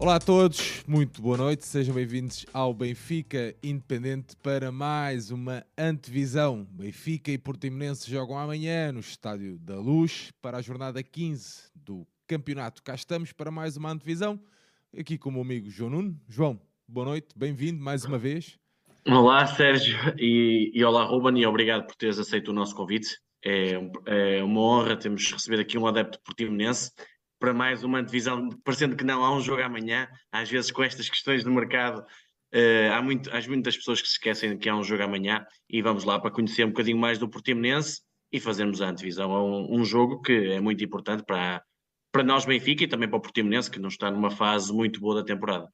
Olá a todos, muito boa noite, sejam bem-vindos ao Benfica Independente para mais uma antevisão. Benfica e Portimonense jogam amanhã no Estádio da Luz para a jornada 15 do campeonato. Cá estamos para mais uma antevisão, aqui com o meu amigo João Nuno. João, boa noite, bem-vindo mais uma vez. Olá Sérgio e, e olá Ruben e obrigado por teres aceito o nosso convite. É, é uma honra termos recebido aqui um adepto portimonense para mais uma divisão, parecendo que não há um jogo amanhã, às vezes com estas questões do mercado, uh, há, muito, há muitas pessoas que se esquecem que há um jogo amanhã e vamos lá para conhecer um bocadinho mais do Portimonense e fazermos a antevisão a um, um jogo que é muito importante para, para nós Benfica e também para o Portimonense, que não está numa fase muito boa da temporada.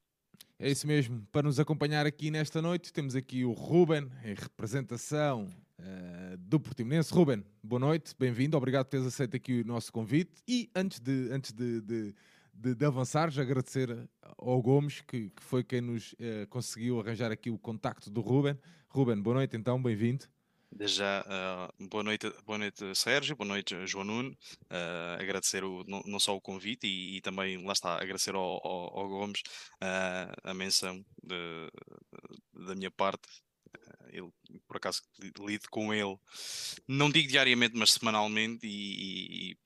É isso mesmo. Para nos acompanhar aqui nesta noite, temos aqui o Ruben, em representação uh, do Portimonense. Ruben, boa noite, bem-vindo, obrigado por teres aceito aqui o nosso convite. E antes de, antes de, de, de, de avançar, já agradecer ao Gomes, que, que foi quem nos uh, conseguiu arranjar aqui o contacto do Ruben. Ruben, boa noite então, bem-vindo. Desde já, uh, boa, noite, boa noite, Sérgio, boa noite, João Nuno. Uh, agradecer o, não, não, só o convite e, e, também, lá está, agradecer ao, ao, ao Gomes uh, a menção de, da minha parte. Ele, por acaso, lido com ele, não digo diariamente, mas semanalmente, e,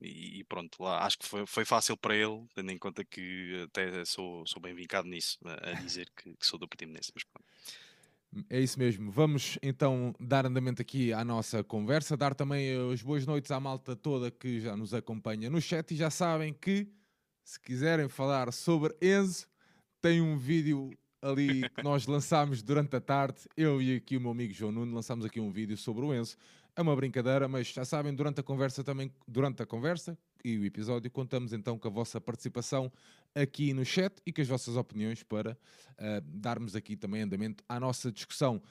e, e pronto, lá acho que foi, foi fácil para ele, tendo em conta que até sou, sou bem vincado nisso, a, dizer que, que sou do Portimonense, mas pronto. É isso mesmo. Vamos então dar andamento aqui à nossa conversa, dar também as boas noites à malta toda que já nos acompanha no chat e já sabem que se quiserem falar sobre Enzo, tem um vídeo ali que nós lançámos durante a tarde. Eu e aqui o meu amigo João Nuno lançámos aqui um vídeo sobre o Enzo. É uma brincadeira, mas já sabem, durante a conversa também, durante a conversa e o episódio, contamos então com a vossa participação aqui no chat e com as vossas opiniões para uh, darmos aqui também andamento à nossa discussão.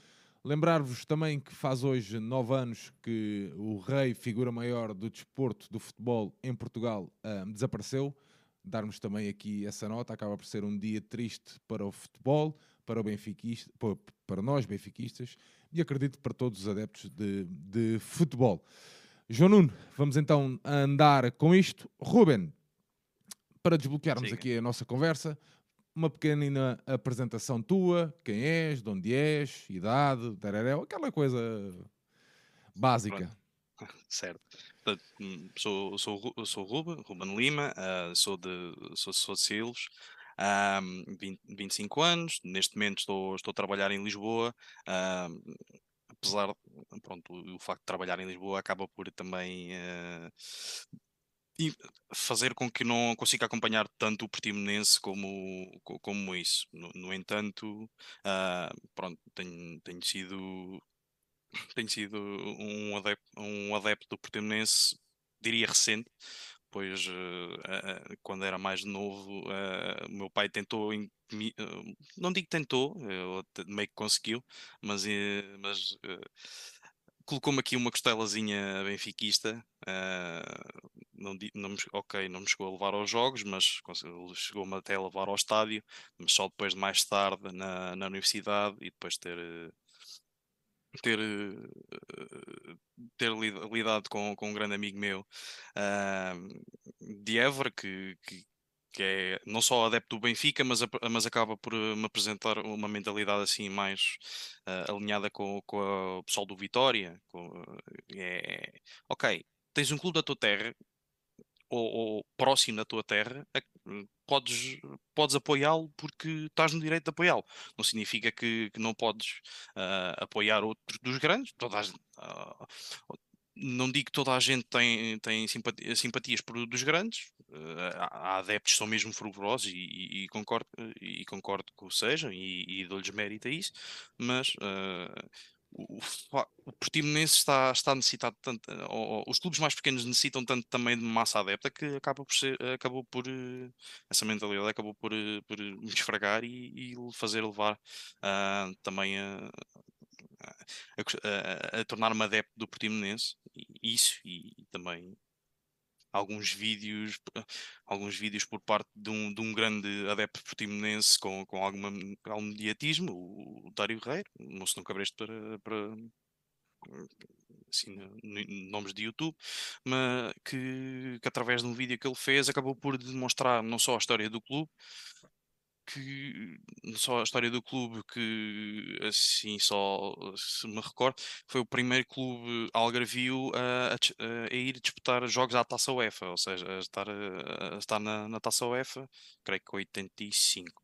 Lembrar-vos também que faz hoje nove anos que o rei, figura maior do desporto do futebol em Portugal, uh, desapareceu. Darmos também aqui essa nota, acaba por ser um dia triste para o futebol, para, o benfiquista, para nós benfiquistas e acredito para todos os adeptos de, de futebol. João Nuno, vamos então andar com isto. Ruben, para desbloquearmos Sim. aqui a nossa conversa, uma pequenina apresentação tua, quem és, de onde és, idade, tareréu, aquela coisa básica. Pronto. Certo. Hum, sou, sou, sou Ruben, Ruben Lima, uh, sou, de, sou, sou de Silves, um, 20, 25 anos, neste momento estou, estou a trabalhar em Lisboa, um, apesar, pronto, o, facto de trabalhar em Lisboa acaba por também uh, fazer com que não consiga acompanhar tanto o Portimonense como, como isso. No, no entanto, uh, pronto, tenho, tenho sido tenho sido um adepto, um adepto do Portimonense, diria recente, depois, uh, uh, quando era mais novo, uh, meu pai tentou, não digo tentou, meio que conseguiu, mas, mas colocou-me aqui uma costelazinha benfiquista. não, não me, ok, não me chegou a levar aos jogos, mas chegou-me até a levar ao estádio, mas só depois de mais tarde na, na universidade e depois ter ter, eh, ter lidado com, com um grande amigo meu uh, de Évora, que, que, que, é não só adepto do Benfica, mas, mas acaba por eh, me apresentar uma mentalidade assim mais uh, alinhada com, com o pessoal do Vitória. Com, é, ok, tens um clube da tua terra, ou, ou próximo da tua terra, podes, podes apoiá-lo porque estás no direito de apoiá-lo. Não significa que, que não podes uh, apoiar outros dos grandes. Toda a, uh, não digo que toda a gente tem, tem simpatia, simpatias por dos grandes, uh, há adeptos que são mesmo fervorosos e, e, e, concordo, e concordo que o sejam e, e dou-lhes mérito a isso, mas o, Portimonense está, está necessitado tanto, ou, os clubes mais pequenos necessitam tanto também de massa adepta que acaba por ser, acabou por eh, essa mentalidade acabou por, eh, por me esfragar e, e fazer levar uh, também a, a, a, a tornar-me adepto do Portimonense, isso e, e também alguns vídeos, alguns vídeos por parte de um, de um grande adepto portimonense com, com alguma, algum mediatismo, o, Dário Reiro, não se não cabresto para, para, assim, nomes de YouTube, mas que, que através de um vídeo que ele fez acabou por demonstrar não só a história do clube, que só a história do clube que assim só se me recordo foi o primeiro clube algarvio a, a, a ir disputar jogos à Taça UEFA, ou seja, a estar, a, estar na, na Taça UEFA, creio que 85.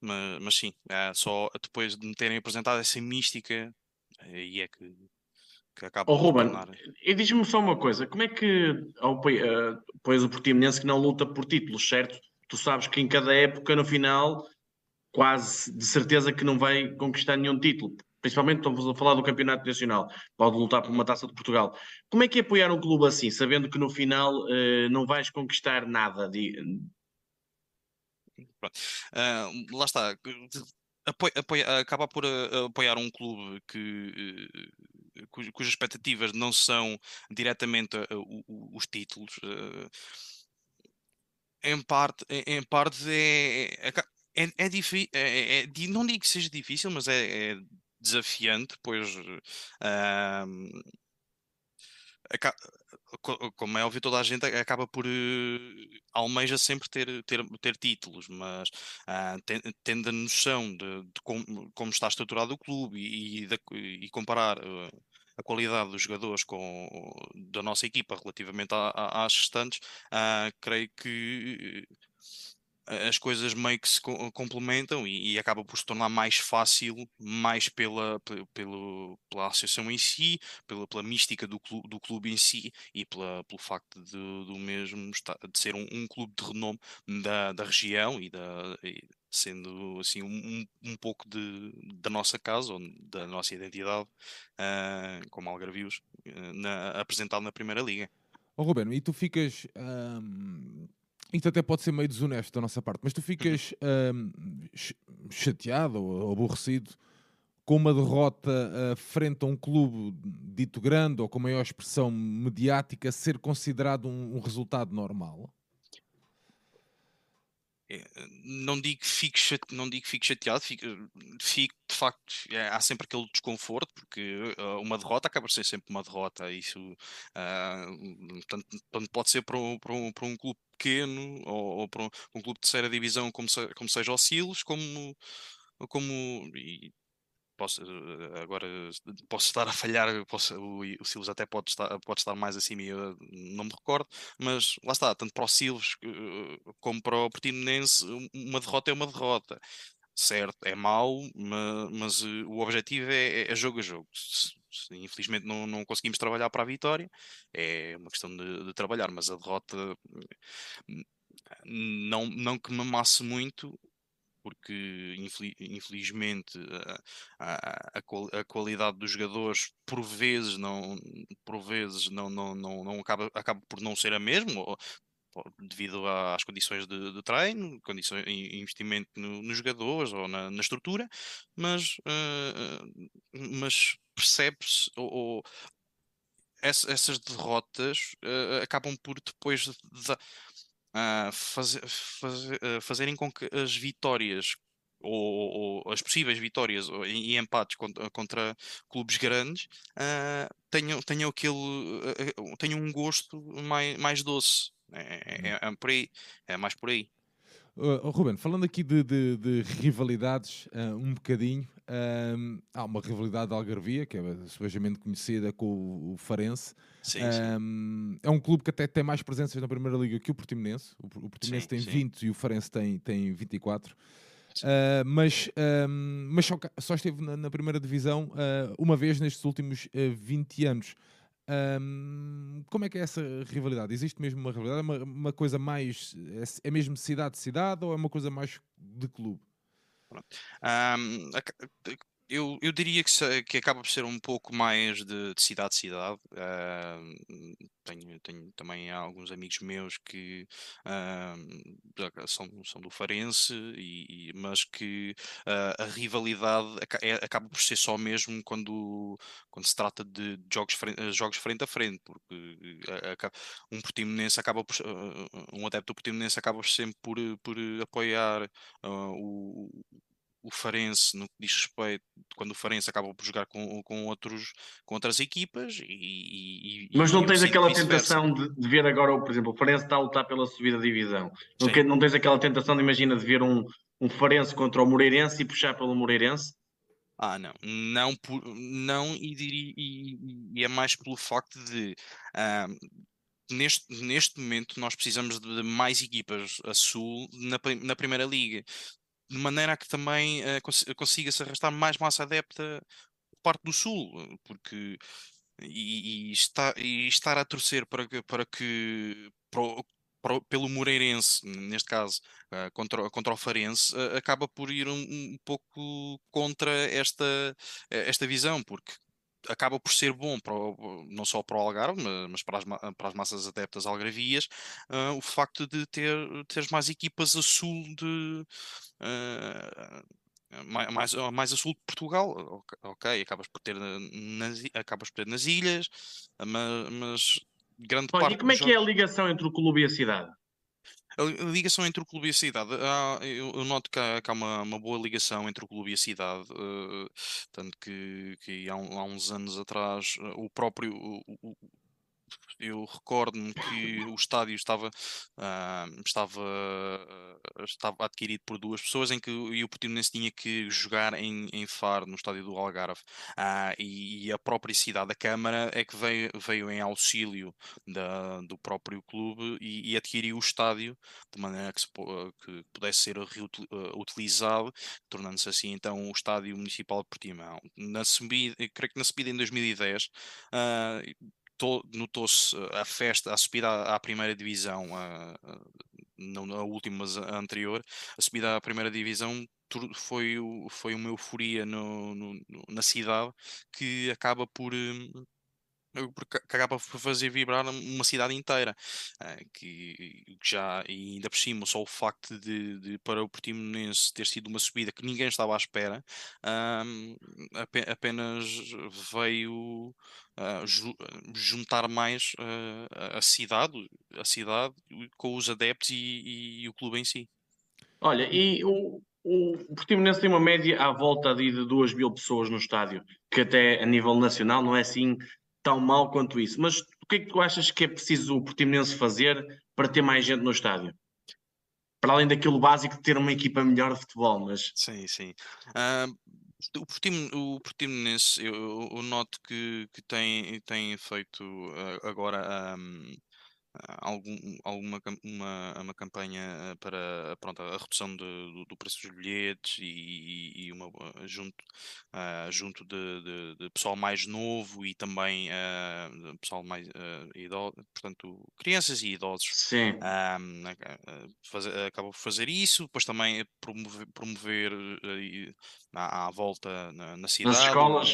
Mas, mas sim, é só depois de me terem apresentado essa mística, aí é que, que acaba oh, Ruben, e diz-me só uma coisa, como é que apoias o Portimonense que não luta por títulos, certo? Tu sabes que em cada época, no final, quase de certeza que não vai conquistar nenhum título. Principalmente estamos a falar do Campeonato Nacional, pode lutar por uma taça de Portugal. Como é que é apoiar um clube assim, sabendo que no final uh, não vais conquistar nada? De... Uh, lá está. Apoia, acaba por uh, apoiar um clube que, cujas expectativas não são diretamente os títulos em parte, em parte é, é, é, é difícil, é, é, não digo que seja difícil, mas é, é desafiante, pois uh, como é óbvio, toda a gente acaba por uh, almeja sempre ter, ter, ter títulos, mas uh, tendo a noção de, de como, como, está estruturado o clube e, e, e comparar uh, a qualidade dos jogadores com, da nossa equipa relativamente às restantes, uh, creio que as coisas meio que se complementam e, e, acaba por se tornar mais fácil, mais pela, pelo, pela associação em si, pela, pela mística do clube, do clube em si e pela, pelo facto de, do mesmo de ser um, um clube de renome da, da região e, da, e sendo assim um, um pouco de, da nossa casa ou da nossa identidade uh, como algarvios uh, na, apresentado na Primeira Liga. Oh, Ruben, e tu ficas isto até pode ser meio desonesto da nossa parte, mas tu ficas um, chateado ou aborrecido com uma derrota uh, frente a um clube dito grande ou com maior expressão mediática ser considerado um, um resultado normal? É, não digo que fique, chate... não digo que fique chateado, fico, fico de facto, é, há sempre aquele desconforto, porque uh, uma derrota acaba por ser sempre uma derrota. Isso uh, tanto, tanto, pode ser para um, para um, para um clube pequeno ou, ou para um, um, clube de terceira divisão, como, se, como seja o Silos, como, como e, posso, eh, agora posso estar a falhar, posso, o, o Silves até pode estar, pode estar mais acima e eu não me recordo, mas lá está, tanto para o Silves eh, como para o Portimonense, uma derrota é uma derrota. Certo, é mau, mas, mas eh, o objetivo é, é, é, jogo a jogo. Infelizmente não, não conseguimos trabalhar para a vitória, é uma questão de, de trabalhar, mas a derrota hum, não, não que me amasse muito, porque infelizmente a, a, a, qualidade dos jogadores por vezes não por vezes não, não, não, não acaba, acaba por não ser a mesma devido às condições de, de treino, condições, investimento no, nos jogadores ou na, na estrutura, mas, uh, mas percebe-se ou, ou essas derrotas uh, acabam por depois de, de, uh, uh, fazerem com que as vitórias ou, ou, as possíveis vitórias ou, e, e, empates contra, contra clubes grandes uh, tenham, tenham, aquele, uh, tenham um gosto mais, mais doce. É, é, uhum. é, é, por aí, é mais por aí. Uh, Ruben, falando aqui de, de, de rivalidades, uh, um bocadinho, uh, há uma rivalidade da Algarvia, que é subejamente conhecida com o, Farense. Sim, sim. É um clube que até tem mais presenças na Primeira Liga que o Portimonense. O, Portimonense sim, tem 20 e o Farense tem, tem 24. Uh, mas mas só, só esteve na, na primeira divisão uh, uma vez nestes últimos uh, 20 anos. Um, como é que é essa rivalidade? Existe mesmo uma rivalidade? É uma, uma coisa mais. É, é mesmo cidade-cidade ou é uma coisa mais de clube? Um, eu, eu diria que, que acaba por ser um pouco mais de, de cidade a cidade. Uh, tenho, tenho também alguns amigos meus que uh, são, são do Farense, e, e mas que uh, a rivalidade é, acaba por ser só mesmo quando, quando se trata de jogos, frente, jogos frente a frente, porque um portimonense acaba por, um adepto portimonense acaba sempre por, por apoiar o o Farense, no que diz respeito, quando o Farense acaba por jogar com, com, outros, com outras equipas. E, e Mas não tens aquela tentação de, de, ver agora, por exemplo, o Farense está a lutar pela subida divisão. Não, que, não tens aquela tentação de, imagina, de ver um, um Farense contra o Moreirense e puxar pelo Moreirense? Ah, não, não, por, não e, diria, e, e, é mais pelo facto de uh, neste, neste momento nós precisamos de mais equipas a sul na, na Primeira Liga, de maneira a que também uh, cons consiga-se arrastar mais massa adepta por parte do sul, porque e, e, está, e estar a torcer para que, para que para, para, pelo Moreirense, neste caso, uh, contra, contra o Farense, uh, acaba por ir um, um, pouco contra esta, esta visão, porque acaba por ser bom para o, não só para o Algarve, mas para as, para as massas adeptas algarvias, uh, o facto de ter teres mais equipas a sul de mais, mais a sul de Portugal, ok, acabas por ter nas, acabas por ter nas ilhas, mas, mas grande Olha, parte. E como é que jogos... é a ligação entre o clube e a cidade? A ligação entre o clube e a cidade, há, eu, eu, noto que há, que há uma, uma, boa ligação entre o clube e a cidade, uh, tanto que, que há, há, uns anos atrás uh, o próprio o, eu recordo-me que o estádio estava, uh, estava, uh, estava adquirido por duas pessoas em que e o Portimonense tinha que jogar em, em Faro, no estádio do Algarve. Uh, e, e, a própria cidade, a Câmara, é que veio, veio em auxílio da, do próprio clube e, e, adquiriu o estádio de maneira que, se, que pudesse ser utilizado, tornando-se assim então o estádio municipal de Portimão. Na subida, creio que na subida em 2010 notou-se a festa, a subida à, à primeira divisão, a, a, não na última, mas a anterior, a subida à primeira divisão foi, foi uma euforia no, no, na cidade que acaba por hum, acaba por fazer vibrar uma cidade inteira eh, que já e ainda por cima só o facto de, de para o Portimonense ter sido uma subida que ninguém estava à espera apenas veio uh, juntar mais uh, a cidade a cidade com os adeptos e, e o clube em si. Olha e o, o Portimonense tem uma média à volta de 2 mil pessoas no estádio, que até a nível nacional não é assim tão mal quanto isso. Mas o que é que tu achas que é preciso o Portimonense fazer para ter mais gente no estádio? Para além daquilo básico de ter uma equipa melhor de futebol, mas... Sim, sim. Uh, o, Portim, o Portimonense, eu, eu, noto que, que tem, tem feito uh, agora... Um, algum, alguma uma, uma campanha eh, para pronto, a redução de, do, do, preço dos bilhetes e, e uma junto, uh, junto de, de, de, pessoal mais novo e também uh, pessoal mais uh, idoso, portanto, crianças e idosos. Sim. fazer, acaba por fazer isso, depois também promover, promover à, à, volta na, na cidade, as escolas.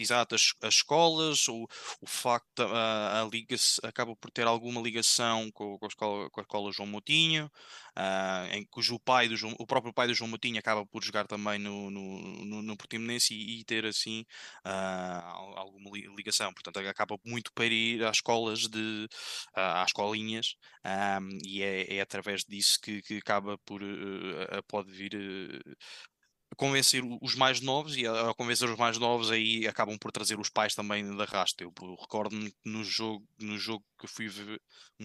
Exato, as, as escolas, o, o facto a, a liga acaba por ter alguma uma ligação com, com, a, escola, com a escola João Moutinho, uh, em cujo pai do João, o próprio pai do João Moutinho acaba por jogar também no, no, no, no Portimonense e, e, ter assim uh, alguma ligação. Portanto, acaba muito para ir às escolas de uh, às escolinhas um, e é, é, através disso que, que acaba por pode vir convencer os mais novos e a, convencer os mais novos aí acabam por trazer os pais também da rasta. Eu, recordo-me no jogo, no jogo que fui ver,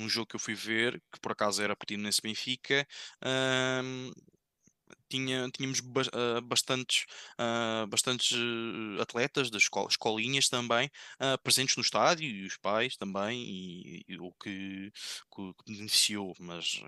jogo que eu fui ver, que por acaso era nesse Benfica, hum, tinha, tínhamos uh, bastantes, uh, bastantes uh, atletas das escol escolinhas também presentes no estádio e os pais também, e, e o que, que, beneficiou, mas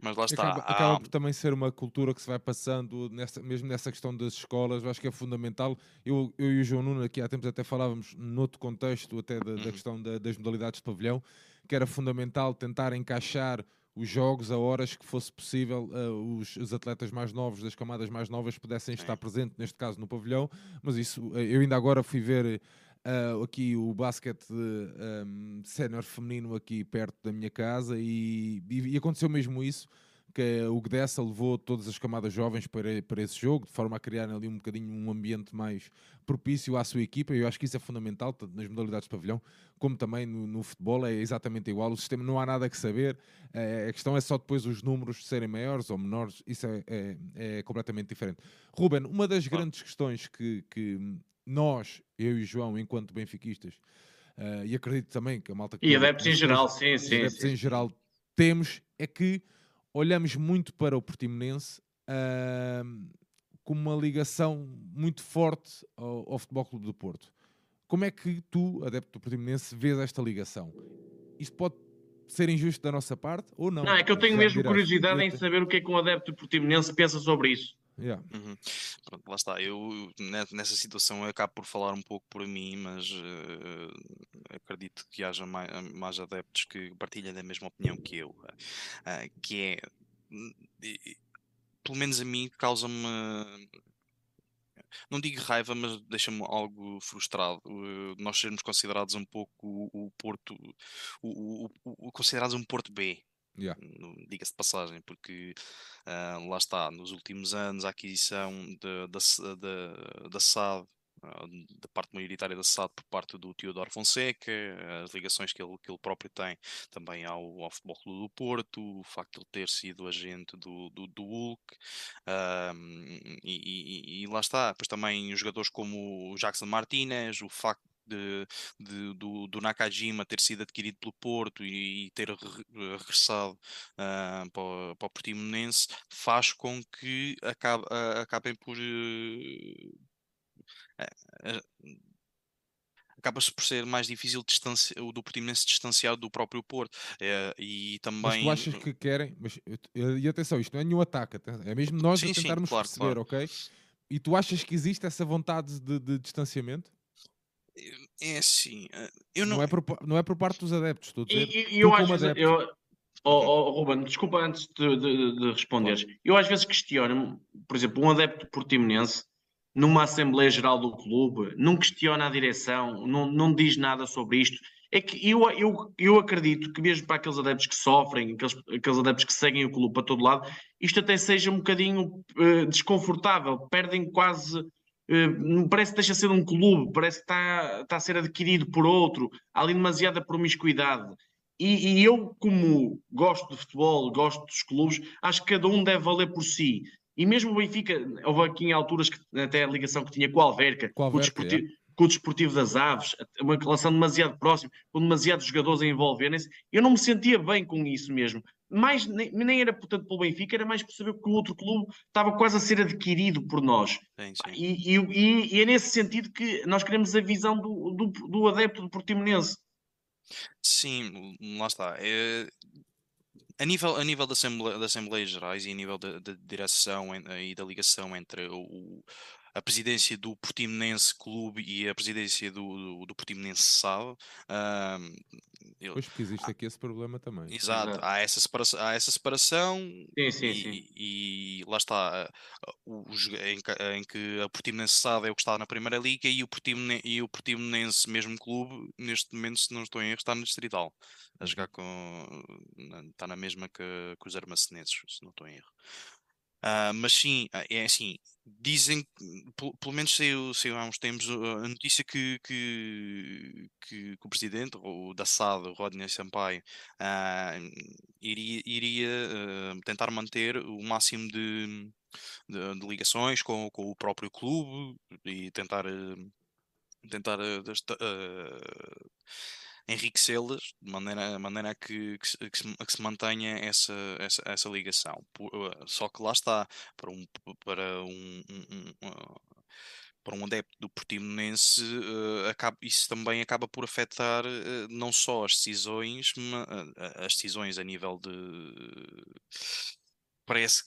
mas lá está. Acaba, acaba, por também ser uma cultura que se vai passando, nessa, mesmo nessa questão das escolas, eu acho que é fundamental. Eu, eu e o João Nuno aqui há tempos até falávamos noutro contexto, até da, uhum. da questão da, das modalidades de pavilhão, que era fundamental tentar encaixar os jogos a horas que fosse possível uh, os, os, atletas mais novos, das camadas mais novas, pudessem estar presentes, neste caso no pavilhão, mas isso, uh, eu ainda agora fui ver uh, aqui o basquete um, sénior feminino aqui perto da minha casa e, e, e, aconteceu mesmo isso que o Gdessa levou todas as camadas jovens para, para esse jogo, de forma a criar ali um bocadinho um ambiente mais propício à sua equipa. Eu acho que isso é fundamental, tanto nas modalidades de pavilhão como também no, no futebol. É exatamente igual. O sistema não há nada que saber. É, a questão é só depois os números serem maiores ou menores. Isso é, é, é completamente diferente. Ruben, uma das grandes questões que, que nós, eu e João, enquanto benfiquistas, uh, e acredito também que a malta... E adeptos em geral, sim, sim. Adeptos em geral temos, é que olhamos muito para o Portimonense uh, com uma ligação muito forte ao, ao, Futebol Clube do Porto. Como é que tu, adepto do Portimonense, vês esta ligação? Isto pode ser injusto da nossa parte ou não? Não, é que eu tenho Já mesmo curiosidade em saber o que é que um adepto Portimonense pensa sobre isso. Yeah. Uhum. Pronto, lá está. Eu nessa situação eu acabo por falar um pouco por mim, mas uh, acredito que haja mais, mais, adeptos que partilhem da mesma opinião que eu, uh, que é hum, pelo menos a mim causa-me não digo raiva, mas deixa-me algo frustrado. Uh, nós sermos considerados um pouco o, o Porto, o, o, o, considerados um Porto B. Yeah. Diga-se de passagem, porque uh, lá está, nos últimos anos a aquisição da, SAD, uh, da parte maioritária da SAD por parte do Teodoro Fonseca, as ligações que ele, que ele próprio tem também ao, ao Futebol Clube do Porto, o facto de ele ter sido agente do, do, do Hulk, e, e, e, lá está, depois também jogadores como o Jackson Martinez, o facto de, de, do, do, Nakajima ter sido adquirido pelo Porto e, e ter regressado uh, para, o, para o Portimonense faz com que acabe, uh, acabem por uh, acaba-se por ser mais difícil o do Portimonense distanciar do próprio Porto é, e também mas tu achas que querem mas, e atenção, isto não é nenhum ataque é mesmo nós sim, a tentarmos sim, claro, perceber, claro. ok? e tu achas que existe essa vontade de, de distanciamento? É assim, eh, eu não... Não, é por, não é por parte dos adeptos, estou a dizer. E, e eu acho que. Eu... Oh, oh, Ruben, desculpa antes de, de, de responderes. Eu às vezes questiono, por exemplo, um adepto portimonense, numa Assembleia Geral do clube, não questiona a direção, não, não diz nada sobre isto. É que eu, eu, eu acredito que mesmo para aqueles adeptos que sofrem, aqueles, aqueles adeptos que seguem o clube para todo lado, isto até seja um bocadinho uh, desconfortável, perdem quase Uh, parece que deixa de ser um clube, parece que está, está a ser adquirido por outro, há ali demasiada promiscuidade. E, e, eu, como gosto de futebol, gosto dos clubes, acho que cada um deve valer por si. E mesmo o Benfica, houve aqui em alturas que até a ligação que tinha com o Alverca, com, o, Alverca, com, o desportivo, é. com o Desportivo das Aves, uma relação demasiado próxima, com demasiados jogadores a envolverem-se. Eu não me sentia bem com isso mesmo mais, nem, nem, era portanto pelo Benfica, era mais por saber que o outro clube estava quase a ser adquirido por nós. Sim, sim. E, e, e, é nesse sentido que nós queremos a visão do, do, do adepto do Portimonense. Sim, lá está. É, a nível, a nível da, Assembleia, da Assembleia Gerais e a nível da, da direção e da ligação entre o, a presidência do Portimonense Clube e a presidência do, do, do Portimonense SAD. Uh, pois porque existe aqui esse problema também. Exato, Exato. Há, essa separação, há essa separação sim, sim, e, sim. e, lá está, os, em, em, que a Portimonense SAD é o que está na Primeira Liga e o, Portimonense, e o Portimonense mesmo clube, neste momento, se não estou em erro, está no Distrital. A jogar com. está na mesma que, que os armacenenses, se não estou em erro. Uh, mas sim, ah, é assim, dizem, pelo, menos saiu, saiu há uns tempos a notícia que, que, que, que o presidente, o da SAD, Rodney Sampaio, uh, iria, iria uh, tentar manter o máximo de, de, de, ligações com, com o próprio clube e tentar, tentar enriquecê-las de maneira, maneira que, que, que, se, que se mantenha essa, essa, essa ligação. Eh, só que lá está, para um, para um, um, um para um adepto do Portimonense, uh, acaba, isso também acaba por afetar uh, não só as decisões, mas, uh, as decisões a nível de parece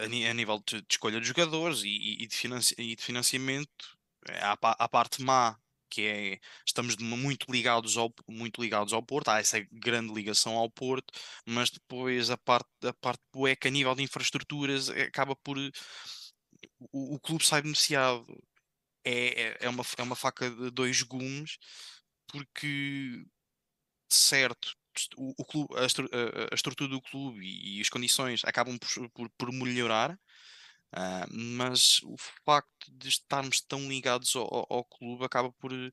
a, a, nível de, de, escolha de jogadores e, de, e de financiamento. Há, a parte má que é estamos muito ligados ao muito ligados ao Porto, há essa grande ligação ao Porto, mas depois a parte a parte poeca a nível de infraestruturas acaba por o, o clube sai beneficiado. É, é, é, uma, é uma faca de dois gumes, porque certo, o, o clube, a- a estrutura do clube e, e as condições acabam por, por, por melhorar, ah, mas o facto de estarmos tão ligados ao, ao- ao clube acaba por, eh,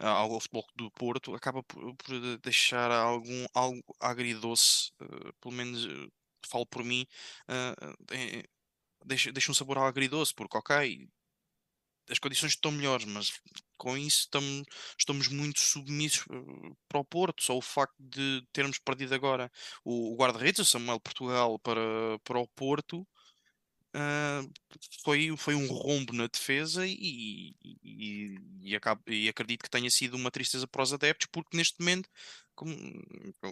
ao, Futebol do Porto, acaba por, por deixar algum, algo agridoce, eh, pelo menos falo por mim, ah, eh, deixa, deixa um sabor agridoce, porque ok, as condições estão melhores, mas com isso estamos, estamos muito submissos para o Porto. Só o facto de termos perdido agora o, o guarda-redes, o Samuel Portugal, para, para o Porto, ah, foi, foi um rombo na defesa e, e, e, e acabo- e acredito que tenha sido uma tristeza para os adeptos, porque neste momento, como,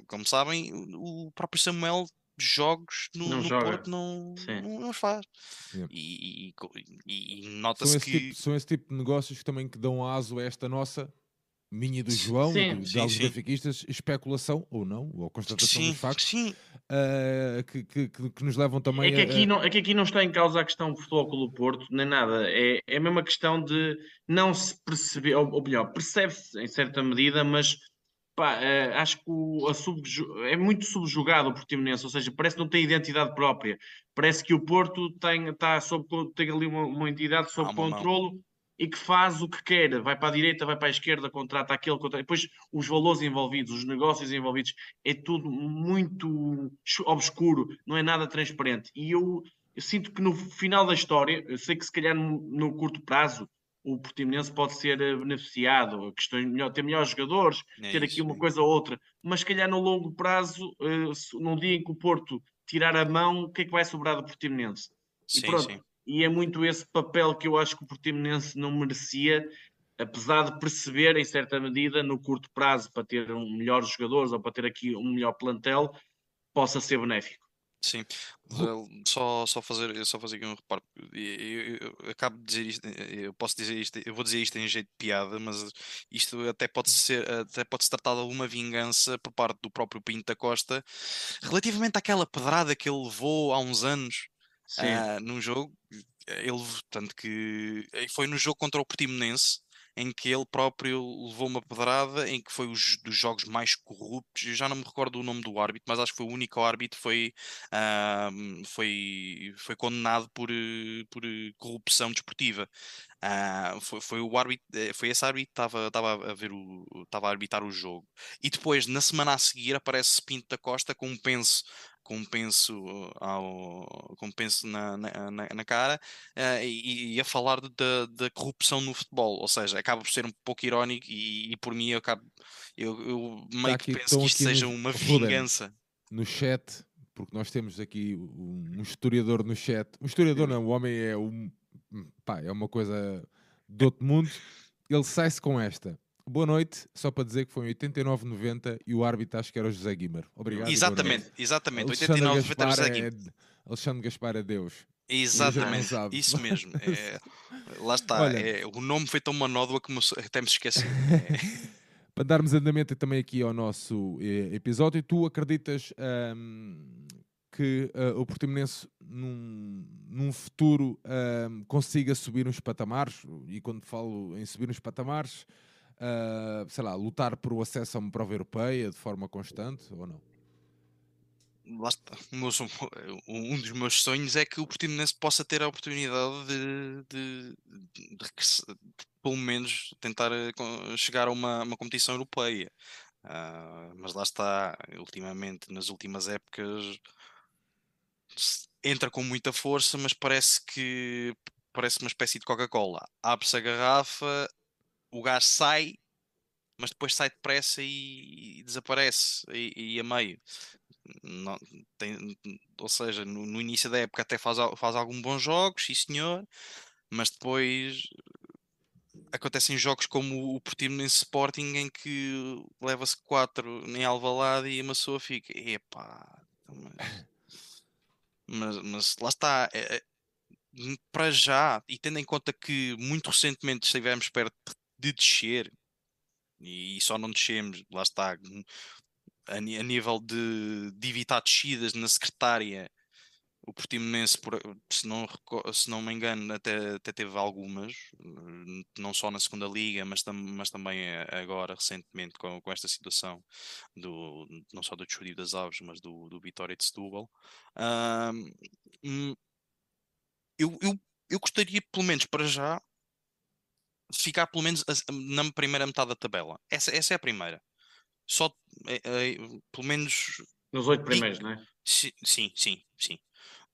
como sabem, o próprio Samuel jogos no, Não no joga. Porto não, não, faz. Yeah. E, e- e- nota-se que. tipo, são esse tipo de negócios que também que dão aso a esta nossa minha e do João, Sim, de sim, alguns sim. benfiquistas, especulação ou não, ou constatação Sim, dos factos, sim, ah, que, que- que- nos levam também É que, aqui a- não, é que aqui não está em causa a questão do Futebol Clube do Porto, nem nada. É, é a mesma questão de não se perceber, ou, ou melhor, percebe-se em certa medida, mas pá, eh, acho que o, subju- é muito subjugado o Portimonense, ou seja, parece que não tem identidade própria. Parece que o Porto tem, está sob, tem ali uma, uma entidade sob uma mão. controlo e que faz o que quer, vai para a direita, vai para a esquerda, contrata aquele, contrata... depois os valores envolvidos, os negócios envolvidos, é tudo muito obscuro, não é nada transparente. E eu, eu sinto que no final da história, eu sei que se calhar no, no curto prazo o Portimonense pode ser eh, beneficiado, questões melhor, ter melhores jogadores, É ter aqui isso, uma é. coisa ou outra, mas se calhar no longo prazo, se- num dia em que o Porto tirar a mão, o que é que vai sobrar do Portimonense? E sim, pronto, sim. E é muito esse papel que eu acho que o Portimonense não merecia, apesar de perceber, em certa medida, no curto prazo, para ter um melhores jogadores ou para ter aqui um melhor plantel, possa ser benéfico. Sim, só, só, fazer, só fazer aqui um reparo. Eu, eu- eu acabo de dizer isto, eu posso dizer isto, eu vou dizer isto em jeito de piada, mas isto até pode ser, até pode se tratar de alguma vingança por parte do próprio Pinto da Costa relativamente àquela pedrada que ele levou há uns anos Ah, num jogo. Ele, tanto que eh, foi no jogo contra o Portimonense em que ele próprio levou uma pedrada, em que foi os dos jogos mais corruptos. Eu já não me recordo o nome do árbitro, mas acho que foi o único árbitro que foi, ah, foi, foi condenado por, eh, por eh, corrupção desportiva. Ah, foi, foi o árbitro, foi esse árbitro que estava estava a ver o, estava a arbitrar o jogo. E depois, na semana a seguir, aparece Pinto da Costa com um penso com um penso ao, com um penso na, na, na- cara eh, e, e a falar da, da corrupção no futebol, ou seja, acaba por ser um pouco irónico e, e por mim eu, acabo, eu, eu meio aqui- que penso que isto seja uma vingança. no chat, porque nós temos aqui um um historiador no chat. Um historiador não, o homem é um pá, é uma coisa de outro mundo. Ele sai-se com esta. Boa noite, só para dizer que foi em 89-90 e o árbitro acho que era o José Guimer. Obrigado. Exatamente, exatamente. Alexandre 89 Gaspar, José é, Guimarães. Alexandre Gaspar é Deus. Exatamente, isso mesmo. é- lá está. Olha. é- o nome foi tão manódoa que até me esqueci. Para darmos andamento também aqui ao nosso eh, episódio, tu acreditas que ah, o Portimonense num, num futuro consiga subir uns patamares? E quando falo em subir uns patamares, ah, sei lá, lutar por o acesso a uma prova europeia de forma constante ou não? Sonho- um dos meus sonhos é que o Portimonense possa ter a oportunidade de, de- de de pelo menos tentar eh, chegar a uma, uma competição europeia. Ah, mas lá está, ultimamente, nas últimas épocas, entra com muita força, mas parece que parece uma espécie de Coca-Cola. Abre-se a garrafa, o gás sai, mas depois sai depressa e, e desaparece e, e a meio. Não, tem- ou seja, no, no início da época até faz, faz bons jogos, sim senhor, mas depois acontecem jogos como o Portimonense Sporting em que leva-se 4 em Alvalade e uma pessoa fica, epá, então, mas, mas, mas lá está, é- é- para já, e tendo em conta que muito recentemente estivemos perto de descer e só não descemos, lá está, a, nível de, de evitar descidas na secretária, o Portimonense, por, se, não, se não me engano, até, até teve algumas, não só na segunda liga, mas, tam, mas também agora, recentemente, com, com esta situação, do, não só do Desportivo das Aves, mas do, do Vitória de Setúbal. Um, eu, eu, eu gostaria, pelo menos para já, ficar pelo menos na primeira metade da tabela. Essa, essa é a primeira. Só, é, é, pelo menos... Nos oito primeiros, não é? Sim, sim, sim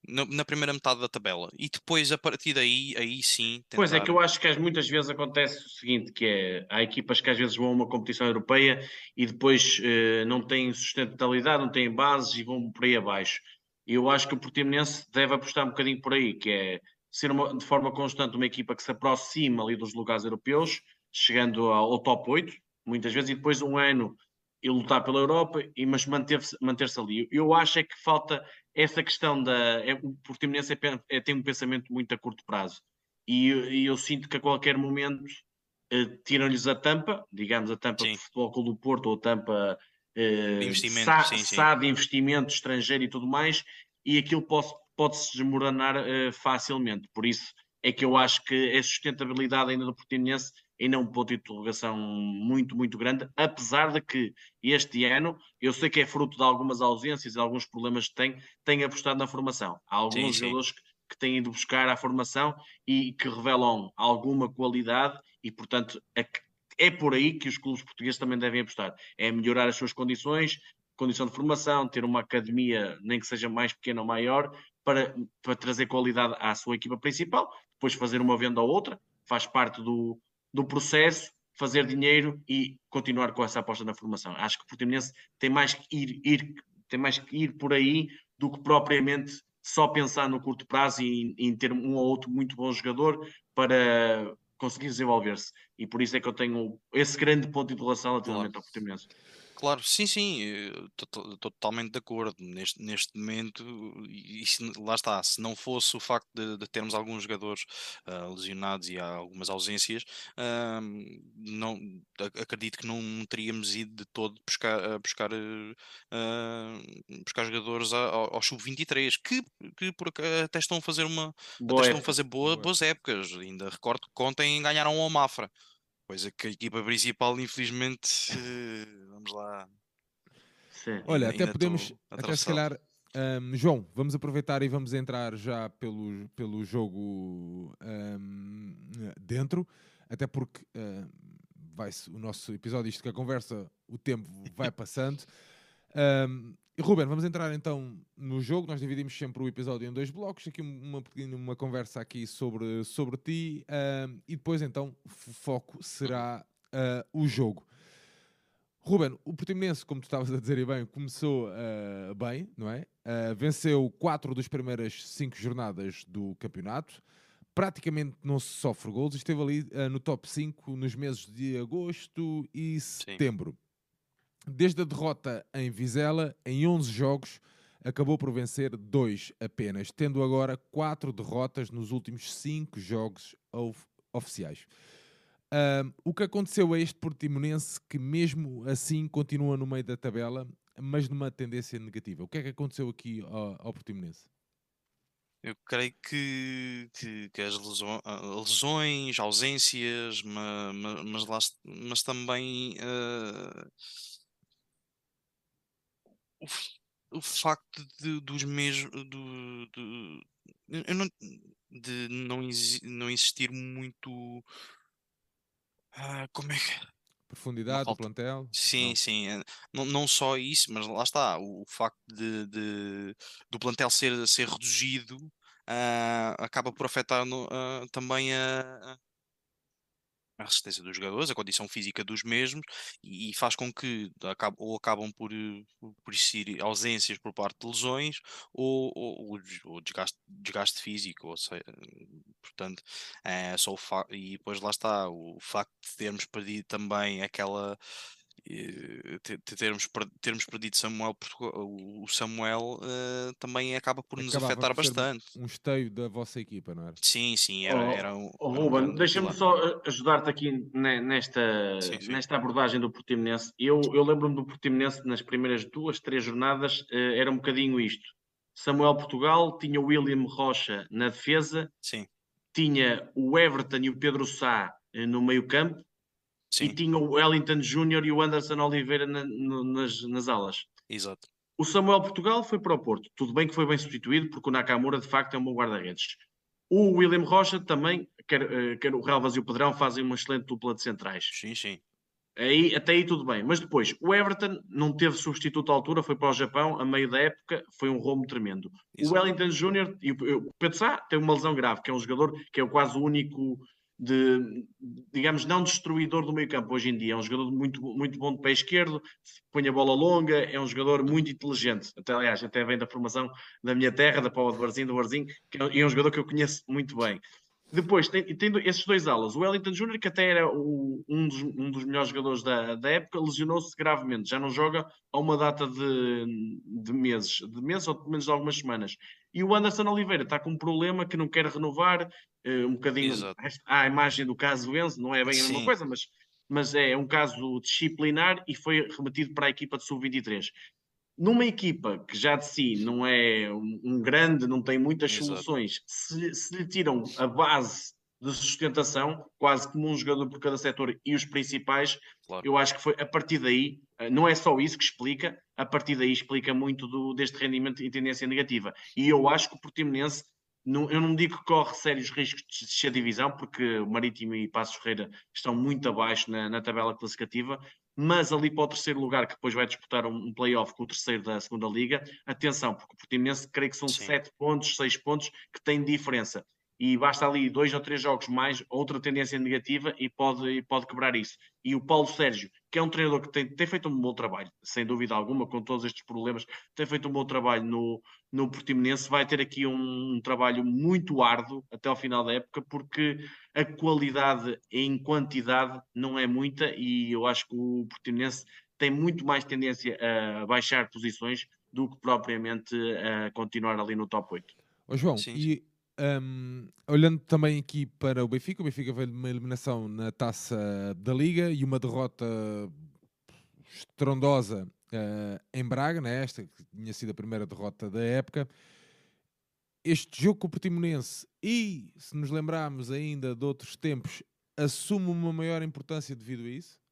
na, na, primeira metade da tabela e depois a partir daí aí sim tentar... pois é que eu acho que muitas vezes acontece o seguinte que é há equipas que às vezes vão a uma competição europeia e depois eh, não têm sustentabilidade não têm bases e vão por aí abaixo eu acho que o Portimonense deve apostar um bocadinho por aí que é ser uma, de forma constante uma equipa que se aproxima ali dos lugares europeus chegando ao, ao top 8 muitas vezes e depois um ano e lutar pela Europa, e, mas manter-se manter ali. Eu acho é que falta essa questão da. É, o Portimonense é, é, tem um pensamento muito a curto prazo. E, e eu sinto que a qualquer momento uh, tiram-lhes a tampa, digamos a tampa sim. do Futebol Clube do Porto ou a tampa uh, investimento, sa, sim, sim. de investimento estrangeiro e tudo mais, e aquilo pode, pode se desmoronar uh, facilmente. Por isso é que eu acho que a sustentabilidade ainda do Portimonense ainda é um ponto de interrogação muito, muito grande, apesar de que este ano, eu sei que é fruto de algumas ausências e alguns problemas que tem, tem apostado na formação. Há alguns jogadores. Que, que têm ido buscar a formação e que revelam alguma qualidade e, portanto, é, é por aí que os clubes portugueses também devem apostar. É melhorar as suas condições, condição de formação, ter uma academia, nem que seja mais pequena ou maior, para, para trazer qualidade à sua equipa principal, depois fazer uma venda ou outra, faz parte do, do processo, fazer dinheiro e continuar com essa aposta na formação. Acho que o Portimonense tem mais que ir, ir, tem mais que ir por aí do que propriamente só pensar no curto prazo e em ter um ou outro muito bom jogador para conseguir desenvolver-se. E por isso é que eu tenho esse grande ponto de interrogação relativamente ao Portimonense. Claro, sim, sim, estou totalmente de acordo. Neste, neste momento, e, se- lá está, se não fosse o facto de, de termos alguns jogadores ah, lesionados e há algumas ausências, ah, não, acredito que não teríamos ido de todo buscar, buscar, ah, buscar jogadores ao, ao sub-23, que, que por até estão a fazer uma, até estão a fazer boa, Boa. boas épocas. Ainda recordo que ontem ganharam ao Mafra. Coisa que a equipa principal, infelizmente, eh, vamos lá. Sim. Olha, até podemos, até se calhar, um, João, vamos aproveitar e vamos entrar já pelo, pelo jogo um, dentro, até porque uh, vai o nosso episódio, isto que a conversa, o tempo vai passando. Ruben, vamos entrar então no jogo. Nós dividimos sempre o episódio em dois blocos. Aqui uma, uma conversa aqui sobre, sobre ti uh, e depois então o foco será uh, o jogo. Ruben, o Portimonense, como tu estavas a dizer bem, começou uh, bem, não é? venceu quatro das primeiras cinco jornadas do campeonato. Praticamente não se sofre gols. Esteve ali no top 5 nos meses de agosto e setembro. Sim Desde a derrota em Vizela, em 11 jogos, acabou por vencer dois apenas, tendo agora quatro derrotas nos últimos cinco jogos of oficiais. O que aconteceu a este Portimonense que mesmo assim continua no meio da tabela, mas numa tendência negativa? O que é que aconteceu aqui ao, ao Portimonense? Eu creio que, que, que as lesões, lesões, ausências, mas, mas, mas, mas também uh, o, o facto de, dos mesmos do, do, eu não, de não, não existir muito ah, como é que profundidade do plantel sim não. sim eh, não, não só isso mas lá está o, o facto de, de, do plantel ser ser reduzido uh, acaba por afetar no, uh, também a, a resistência dos jogadores, a condição física dos mesmos, e faz com que ou acabam por, por existir ausências por parte de lesões ou, ou, ou desgaste, desgaste físico, ou seja, portanto, é só e depois lá está, o facto de termos perdido também aquela termos, termos perdido Samuel, o Samuel uh, também acaba por nos Acabava afetar por bastante. Um esteio da vossa equipa, não era? Sim, sim, era, oh, era um. Oh, Ruben, um deixa-me só eh, ajudar-te aqui nesta, sim, sim. nesta abordagem do Portimonense. Eu, eu lembro-me do Portimonense nas primeiras duas, três jornadas, uh, era um bocadinho isto. Samuel Portugal, tinha o William Rocha na defesa, Sim, tinha o Everton e o Pedro Sá no meio campo e sim, tinha o Wellington Júnior e o Anderson Oliveira na- no- nas, nas alas. exato. O Samuel Portugal foi para o Porto. Tudo bem que foi bem substituído, porque o Nakamura de facto é um bom guarda-redes. O William Rocha também, quer, eh, quer o Relvas e o Pedrão, fazem uma excelente dupla de centrais. Sim, sim. Aí, até aí tudo bem. Mas depois, o Everton não teve substituto à altura, foi para o Japão, a meio da época, foi um rombo tremendo. O Exato. Wellington Júnior e o o Pedro Sá tem uma lesão grave, que é um jogador que é quase o único de, digamos, não destruidor do meio campo hoje em dia. É um jogador muito, muito bom de pé esquerdo, põe a bola longa, é um jogador muito inteligente. Até, aliás, até vem da formação da minha terra, da Paula de Varzim, do Varzim, que é, é um jogador que eu conheço muito bem. Depois, tem, tem esses dois alas. O Wellington Júnior, que até era o- um, dos, um dos melhores jogadores da, da época, lesionou-se gravemente. Já não joga há uma data de, de meses, de meses ou pelo menos de algumas semanas. E o Anderson Oliveira está com um problema que não quer renovar, eh, um bocadinho à imagem do caso Enzo, não é bem a mesma Sim. coisa, mas, mas é um caso disciplinar e foi remetido para a equipa de sub-23 numa equipa que já de si não é um, grande, não tem muitas Exato. soluções, se, se lhe tiram a base de sustentação, quase como um jogador por cada setor e os principais, Claro. eu acho que foi a partir daí, eh, não é só isso que explica, a partir daí explica muito do, deste rendimento em tendência negativa. E eu acho que o Portimonense, não, eu não digo que corre sérios riscos de descer a divisão, porque o Marítimo e Passos Ferreira estão muito abaixo na, na tabela classificativa, mas ali para o terceiro lugar, que depois vai disputar um, um play-off com o terceiro da segunda liga, atenção, porque o Portimonense creio que são Sim. sete pontos, seis pontos que têm diferença. E basta ali dois ou três jogos mais, outra tendência negativa e pode, e pode quebrar isso. E o Paulo Sérgio, que é um treinador que tem, tem feito um bom trabalho, sem dúvida alguma, com todos estes problemas, tem feito um bom trabalho no, no Portimonense, vai ter aqui um, um trabalho muito árduo até ao final da época, porque a qualidade em quantidade não é muita e eu acho que o Portimonense tem muito mais tendência a baixar posições do que propriamente a continuar ali no top 8. Ó João, Sim, e hum, olhando também aqui para o Benfica, o Benfica veio de uma eliminação na taça da Liga e uma derrota estrondosa eh, em Braga, né? esta que tinha sido a primeira derrota da época. Este jogo com o Portimonense e, se nos lembrarmos ainda de outros tempos, assume uma maior importância devido a isso?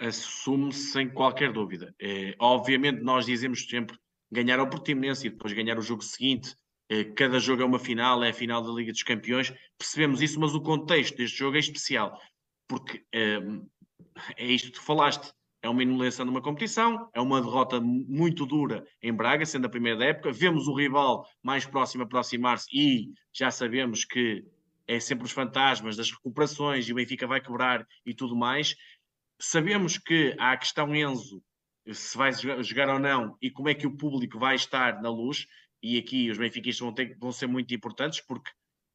assume-se sem qualquer dúvida. É, obviamente, nós dizemos sempre ganhar ao Portimonense e depois ganhar o jogo seguinte. É, cada jogo é uma final, é a final da Liga dos Campeões. Percebemos isso, mas o contexto deste jogo é especial, porque é, é isto que tu falaste. É uma inolência numa competição, é uma derrota muito dura em Braga, sendo a primeira da época. Vemos o rival mais próximo aproximar-se e já sabemos que é sempre os fantasmas das recuperações e o Benfica vai quebrar e tudo mais sabemos que há a questão Enzo, se vai jogar ou não, e como é que o público vai estar na luz, e aqui os benfiquistas vão, ter, vão ser muito importantes, porque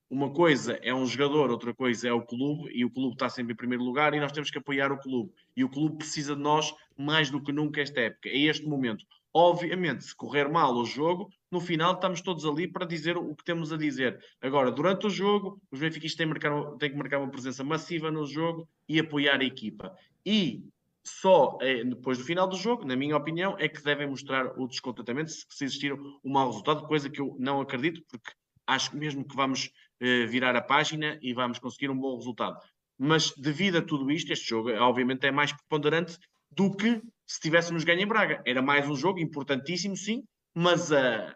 uma coisa é um jogador, outra coisa é o clube, e o clube está sempre em primeiro lugar, e nós temos que apoiar o clube. E o clube precisa de nós mais do que nunca esta época, é este momento. Obviamente, se correr mal o jogo, no final estamos todos ali para dizer o que temos a dizer. Agora, durante o jogo, os benfiquistas têm, têm que marcar uma presença massiva no jogo e apoiar a equipa. E só é, depois do final do jogo, na minha opinião, é que devem mostrar o descontentamento se, se existir um mau resultado, coisa que eu não acredito, porque acho mesmo que vamos eh, virar a página e vamos conseguir um bom resultado. Mas devido a tudo isto, este jogo obviamente é mais preponderante do que se tivéssemos ganho em Braga. Era mais um jogo importantíssimo, sim, mas uh,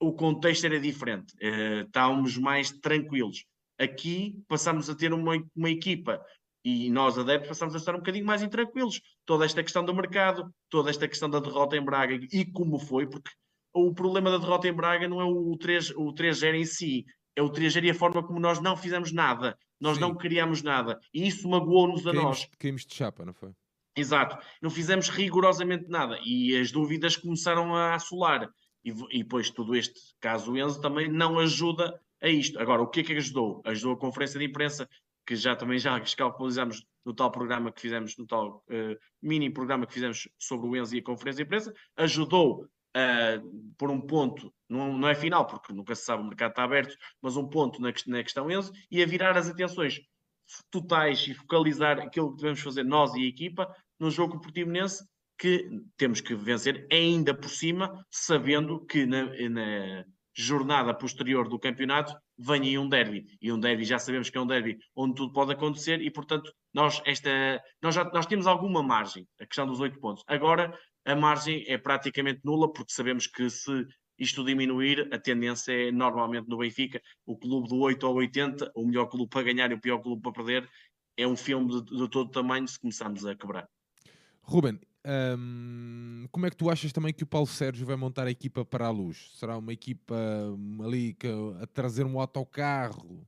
o contexto era diferente. Uh, estávamos mais tranquilos. Aqui passamos a ter uma, uma equipa e nós, adeptos, passamos a estar um bocadinho mais intranquilos. Toda esta questão do mercado, toda esta questão da derrota em Braga e como foi, porque o problema da derrota em Braga não é o 3, o 3-0 em si, é o 3-0 e a forma como nós não fizemos nada. Nós Sim. não criamos nada. E isso magoou-nos a nós. Caímos, de chapa, não foi? Exato. Não fizemos rigorosamente nada. E as dúvidas começaram a assolar. E, e depois todo este caso Enzo também não ajuda a isto. Agora, o que é que ajudou? Ajudou a conferência de imprensa, que já também já escalpelizamos no tal programa que fizemos, no tal eh, mini programa que fizemos sobre o Enzo e a conferência de imprensa. Ajudou a, por um ponto, não, não é final, porque nunca se sabe, o mercado está aberto, mas um ponto na, na questão Enzo, e a virar as atenções totais e focalizar aquilo que devemos fazer nós e a equipa no jogo Portimonense que temos que vencer, ainda por cima, sabendo que na, na jornada posterior do campeonato vem aí um derby. E um derby já sabemos que é um derby onde tudo pode acontecer e, portanto, nós, esta, nós, já, nós temos alguma margem, a questão dos oito pontos. Agora, a margem é praticamente nula, porque sabemos que se isto diminuir, a tendência é normalmente no Benfica, o clube do 8 ao 80, o melhor clube para ganhar e o pior clube para perder, é um filme de, de todo tamanho se começarmos a quebrar. Ruben, hum, como é que tu achas também que o Paulo Sérgio vai montar a equipa para a luz? Será uma equipa hum, ali que, a trazer um autocarro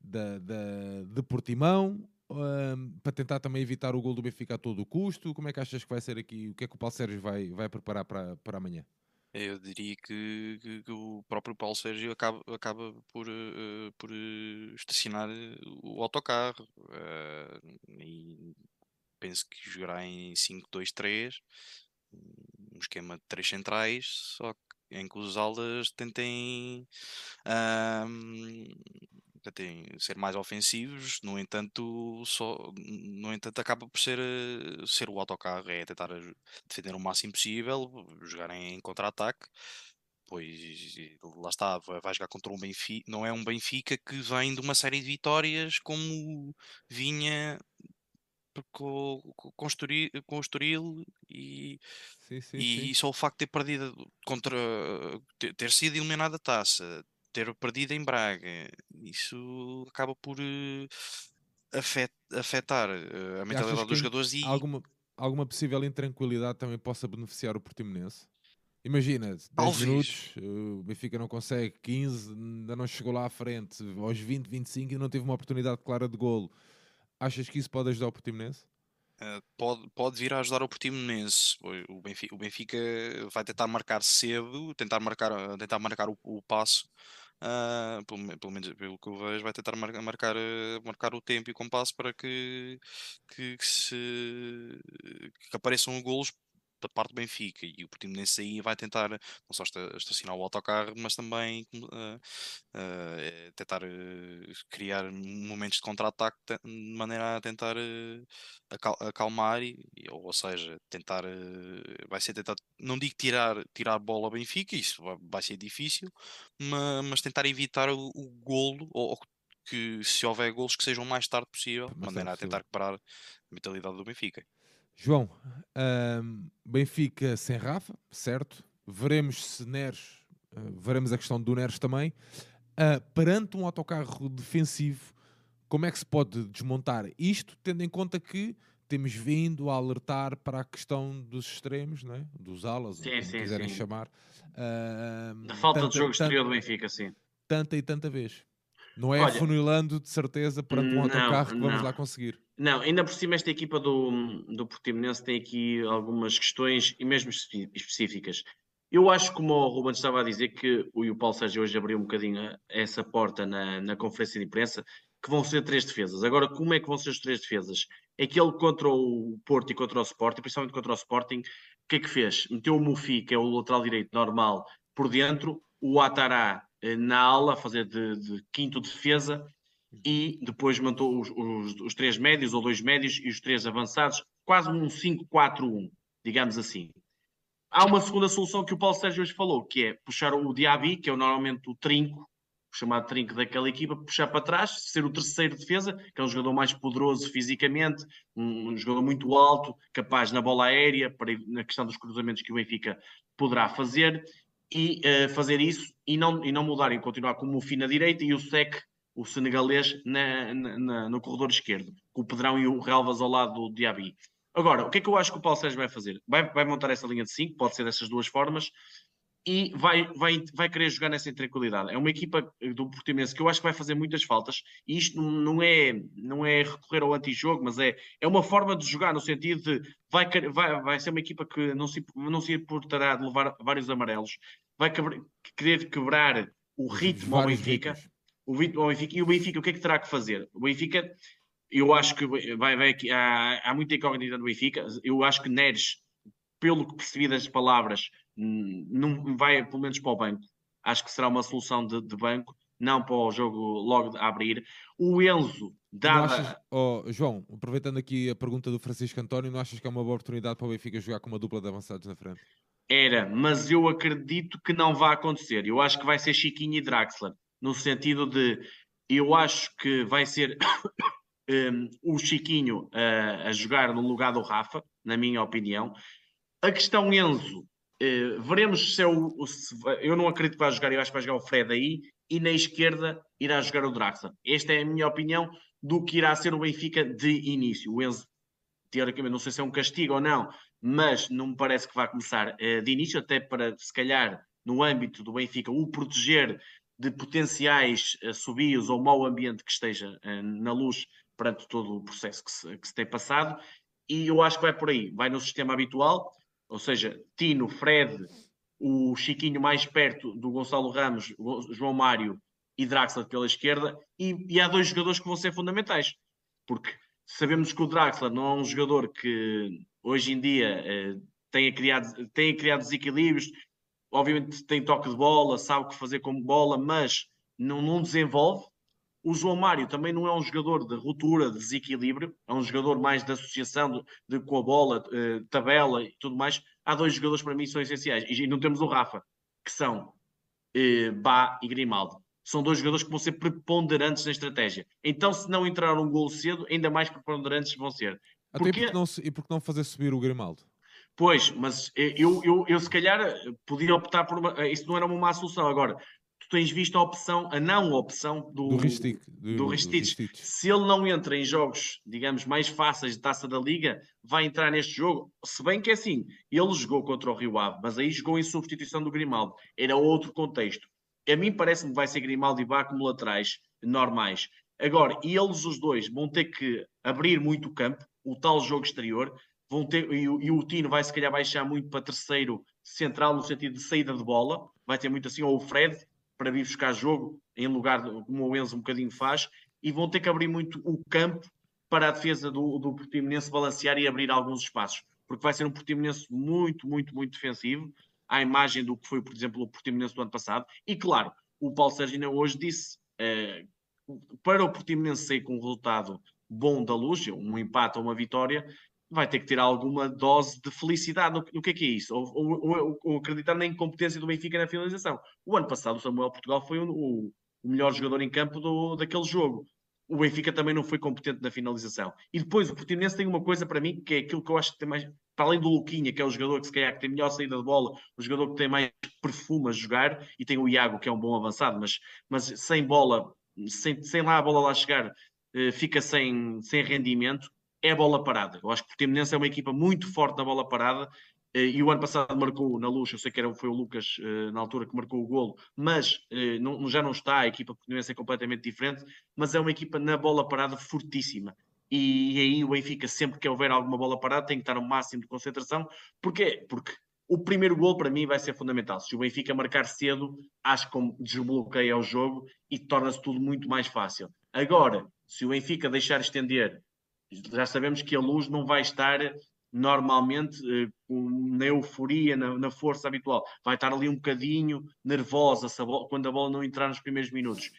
da, da, de Portimão um, para tentar também evitar o gol do Benfica a todo o custo? Como é que achas que vai ser aqui? O que é que o Paulo Sérgio vai, vai preparar para, para amanhã? Eu diria que, que- que o próprio Paulo Sérgio acaba, acaba por, eh, por eh, estacionar o autocarro. eh, e penso que jogará em 5-2-3, um esquema de três centrais, só em que os alas tentem, ahm, tentem ser mais ofensivos, no entanto, só, no entanto acaba por ser, ser o autocarro, é tentar defender o máximo possível, jogar em contra-ataque. Pois lá está, vai jogar contra um Benfica, não é um Benfica que vem de uma série de vitórias como vinha com, com, Estoril, com Estoril e, Sim, sim, e sim. só o facto de ter perdido contra ter, ter sido eliminado da taça, ter perdido em Braga, isso acaba por eh, afet, afetar eh, a mentalidade dos jogadores e alguma, alguma possível intranquilidade também possa beneficiar o Portimonense? Imagina, 10 Talvez. minutos, o Benfica não consegue, 15, ainda não chegou lá à frente, aos 20, 25 e não teve uma oportunidade clara de golo. Achas que isso pode ajudar o Portimonense? eh, pode, pode vir a ajudar o Portimonense. O Benfica, o Benfica vai tentar marcar cedo, tentar marcar, tentar marcar o, o passo. ah, pelo, pelo menos pelo que eu vejo, vai tentar mar- marcar, eh, marcar o tempo e o compasso para que, que, que se, que apareçam golos da parte do Benfica e o Portimonense aí vai tentar não só esta- estacionar o autocarro, mas também ah, eh, tentar eh, criar momentos de contra-ataque de maneira a tentar acal- acalmar e, ou seja, tentar vai ser tentar, não digo tirar, tirar bola ao Benfica, isso vai, vai ser difícil, ma- mas, tentar evitar o, o golo ou, ou que se houver golos que sejam o mais tarde possível, de Mais maneira a tentar quebrar a mentalidade do Benfica. João, ahm, Benfica sem Rafa, certo? Veremos se Neres, ah, veremos a questão do Neres também. Ah, perante um autocarro defensivo, como é que se pode desmontar isto, tendo em conta que temos vindo a alertar para a questão dos extremos, não é? dos alas, Sim, como sim, quiserem sim. chamar. Ahm, Da falta tanta- de jogo exterior do Benfica, sim. Tanta e tanta vez. Não é Olha, funilando de certeza perante um não, autocarro que vamos não. lá conseguir. Não, ainda por cima esta equipa do, do Portimonense tem aqui algumas questões e mesmo espe- específicas. Eu acho, como o Ruben estava a dizer, que o, o Paulo Sérgio hoje abriu um bocadinho a- essa porta na, na conferência de imprensa, que vão ser três defesas. Agora, como é que vão ser as três defesas? Aquele contra o Porto e contra o Sporting, principalmente contra o Sporting, o que é que fez? Meteu o Mufi, que é o lateral direito normal, por dentro, o Atará eh, na ala, a fazer de, de quinto defesa, e depois montou os, os- os três médios ou dois médios e os três avançados, quase um 5-4-1, digamos assim. Há uma segunda solução que o Paulo Sérgio hoje falou, que é puxar o Diaby, que é normalmente o trinco, o chamado trinco daquela equipa, puxar para trás, ser o terceiro defesa, que é um jogador mais poderoso fisicamente, um, um jogador muito alto, capaz na bola aérea, para, na questão dos cruzamentos que o Benfica poderá fazer, e eh, fazer isso e não, e não mudar e continuar como o Fim na direita e o Sec, o senegalês, na, na- no corredor esquerdo, com o Pedrão e o Relvas ao lado do Diaby. Agora, o que é que eu acho que o Paulo Sérgio vai fazer? Vai, vai montar essa linha de 5, pode ser dessas duas formas, e vai, vai, vai querer jogar nessa tranquilidade. É uma equipa do Portimonense que eu acho que vai fazer muitas faltas, e isto não- é, não é recorrer ao antijogo, mas é, é uma forma de jogar, no sentido de vai, vai, vai ser uma equipa que não se, não se importará de levar vários amarelos, vai quebre- querer quebrar o ritmo ao Benfica. O Benfica, e o Benfica o que é que terá que fazer? O Benfica, eu acho que vai, vai aqui, há, há muita incógnita no Benfica, eu acho que Neres, pelo que percebi das palavras, não vai pelo menos para o banco. Acho que será uma solução de, de banco, não para o jogo logo a abrir. O Enzo, Dada... Achas, oh, João, aproveitando aqui a pergunta do Francisco António, não achas que é uma boa oportunidade para o Benfica jogar com uma dupla de avançados na frente? Era, mas eu acredito que não vai acontecer. Eu acho que vai ser Chiquinho e Draxler, no sentido de eu acho que vai ser um, o Chiquinho a jogar no lugar do Rafa, na minha opinião. A questão Enzo, uh, veremos se é o, se, eu não acredito que vai jogar, eu acho que vai jogar o Fred aí, e na esquerda irá jogar o Draxler. Esta é a minha opinião do que irá ser o Benfica de início. O Enzo, teoricamente, não sei se é um castigo ou não, mas não me parece que vai começar uh, de início, até para, se calhar, no âmbito do Benfica, o proteger de potenciais uh, subios ou mau ambiente que esteja uh, na luz perante todo o processo que se, que se tem passado. E eu acho que vai por aí, vai no sistema habitual, ou seja, Tino, Fred, o Chiquinho mais perto do Gonçalo Ramos, João Mário e Draxler pela esquerda, e, e, há dois jogadores que vão ser fundamentais, porque sabemos que o Draxler não é um jogador que hoje em dia eh, tenha, criado, tenha criado desequilíbrios, obviamente tem toque de bola, sabe o que fazer com bola, mas não, não desenvolve. O João Mário também não é um jogador de ruptura, de desequilíbrio, é um jogador mais de associação de, de com a bola, eh, tabela e tudo mais. Há dois jogadores para mim que são essenciais. E não temos o Rafa, que são eh, Bá e Grimaldo são dois jogadores que vão ser preponderantes na estratégia. Então, se não entrar um gol cedo, ainda mais preponderantes vão ser. Até porque... não, e porque não fazer subir o Grimaldo? Pois, mas eu, eu, eu se calhar podia optar por uma. Isso não era uma má solução. Agora, tu tens visto a opção, a não opção do, do Ristich. Do, do Ristich. Se ele não entra em jogos, digamos, mais fáceis de taça da Liga, vai entrar neste jogo. Se bem que é assim, ele jogou contra o Rio Ave, mas aí jogou em substituição do Grimaldo. Era outro contexto a mim parece-me que vai ser Grimaldo e Bá como laterais normais. Agora, e eles os dois vão ter que abrir muito o campo, o tal jogo exterior, vão ter, e, e o Tino vai se calhar baixar muito para terceiro central no sentido de saída de bola, vai ter muito assim, ou o Fred, para vir buscar jogo, em lugar de, como o Enzo um bocadinho faz, e vão ter que abrir muito o campo para a defesa do, do Portimonense balancear e abrir alguns espaços, porque vai ser um Portimonense muito, muito, muito defensivo, à imagem do que foi, por exemplo, o Portimonense do ano passado. E claro, o Paulo Sérgio hoje disse eh, para o Portimonense sair com um resultado bom da luz, um empate ou uma vitória, vai ter que ter alguma dose de felicidade. O que é que é isso? Ou, ou, ou, acreditar na incompetência do Benfica na finalização. O ano passado o Samuel Portugal foi o, o, o melhor jogador em campo do, daquele jogo. O Benfica também não foi competente na finalização. E depois o Portimonense tem uma coisa para mim que é aquilo que eu acho que tem mais para além do Luquinha, que é o jogador que se calhar que tem melhor saída de bola, o jogador que tem mais perfume a jogar, e tem o Iago, que é um bom avançado, mas, mas sem bola, sem, sem lá a bola lá chegar, eh, fica sem, sem rendimento, é bola parada. Eu acho que o Portimonense é uma equipa muito forte na bola parada, eh, e o ano passado marcou na luz, eu sei que era, foi o Lucas eh, na altura que marcou o golo, mas não, já não está, a equipa portimonense é completamente diferente, mas é uma equipa na bola parada fortíssima e, e aí o Benfica, sempre que houver alguma bola parada, tem que estar no máximo de concentração. Porquê? Porque o primeiro gol para mim vai ser fundamental. Se o Benfica marcar cedo, acho que desbloqueia o jogo e torna-se tudo muito mais fácil. Agora, se o Benfica deixar estender, já sabemos que a luz não vai estar normalmente eh, na euforia, na, na, força habitual. Vai estar ali um bocadinho nervosa quando a bola não entrar nos primeiros minutos.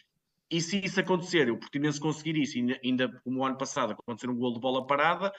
E se isso acontecer, o Portimonense conseguir isso, ainda, ainda como o ano passado acontecer um gol de bola parada,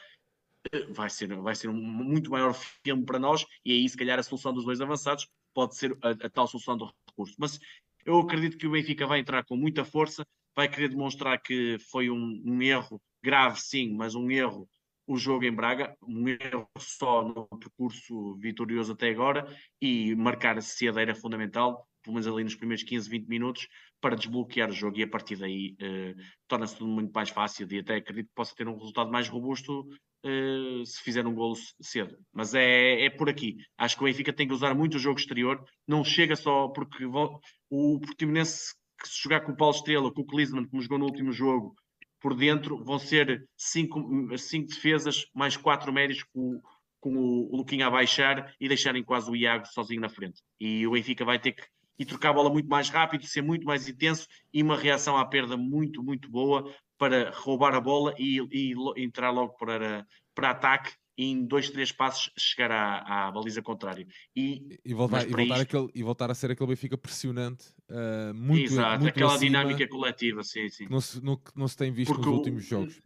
eh, vai ser, vai ser um muito maior filme para nós e aí se calhar a solução dos dois avançados pode ser a, a, tal solução do recurso. Mas eu acredito que o Benfica vai entrar com muita força, vai querer demonstrar que foi um, um erro grave, sim, mas um erro o jogo em Braga, um erro só no percurso vitorioso até agora e marcar cedo era fundamental, pelo menos ali nos primeiros 15, 20 minutos, para desbloquear o jogo e a partir daí uh, torna-se tudo muito mais fácil e até acredito que possa ter um resultado mais robusto uh, se fizer um golo cedo. Mas é, é por aqui. Acho que o Benfica tem que usar muito o jogo exterior, não chega só porque o Portimonense que se jogar com o Paulo Estrela, com o Klinsmann, como jogou no último jogo, por dentro vão ser cinco, cinco defesas mais quatro médios com, com o, Luquinha a baixar e deixarem quase o Iago sozinho na frente. E o Benfica vai ter que trocar a bola muito mais rápido, ser muito mais intenso e uma reação à perda muito, muito boa para roubar a bola e, e, entrar logo para, para ataque em dois, três passos chegar à, à baliza contrária. E, e, voltar, e, voltar isto... aquele, e voltar a ser aquele Benfica pressionante, uh, muito Exato, muito aquela acima, dinâmica coletiva, sim, sim. Que não se, não, não se tem visto Porque nos últimos jogos.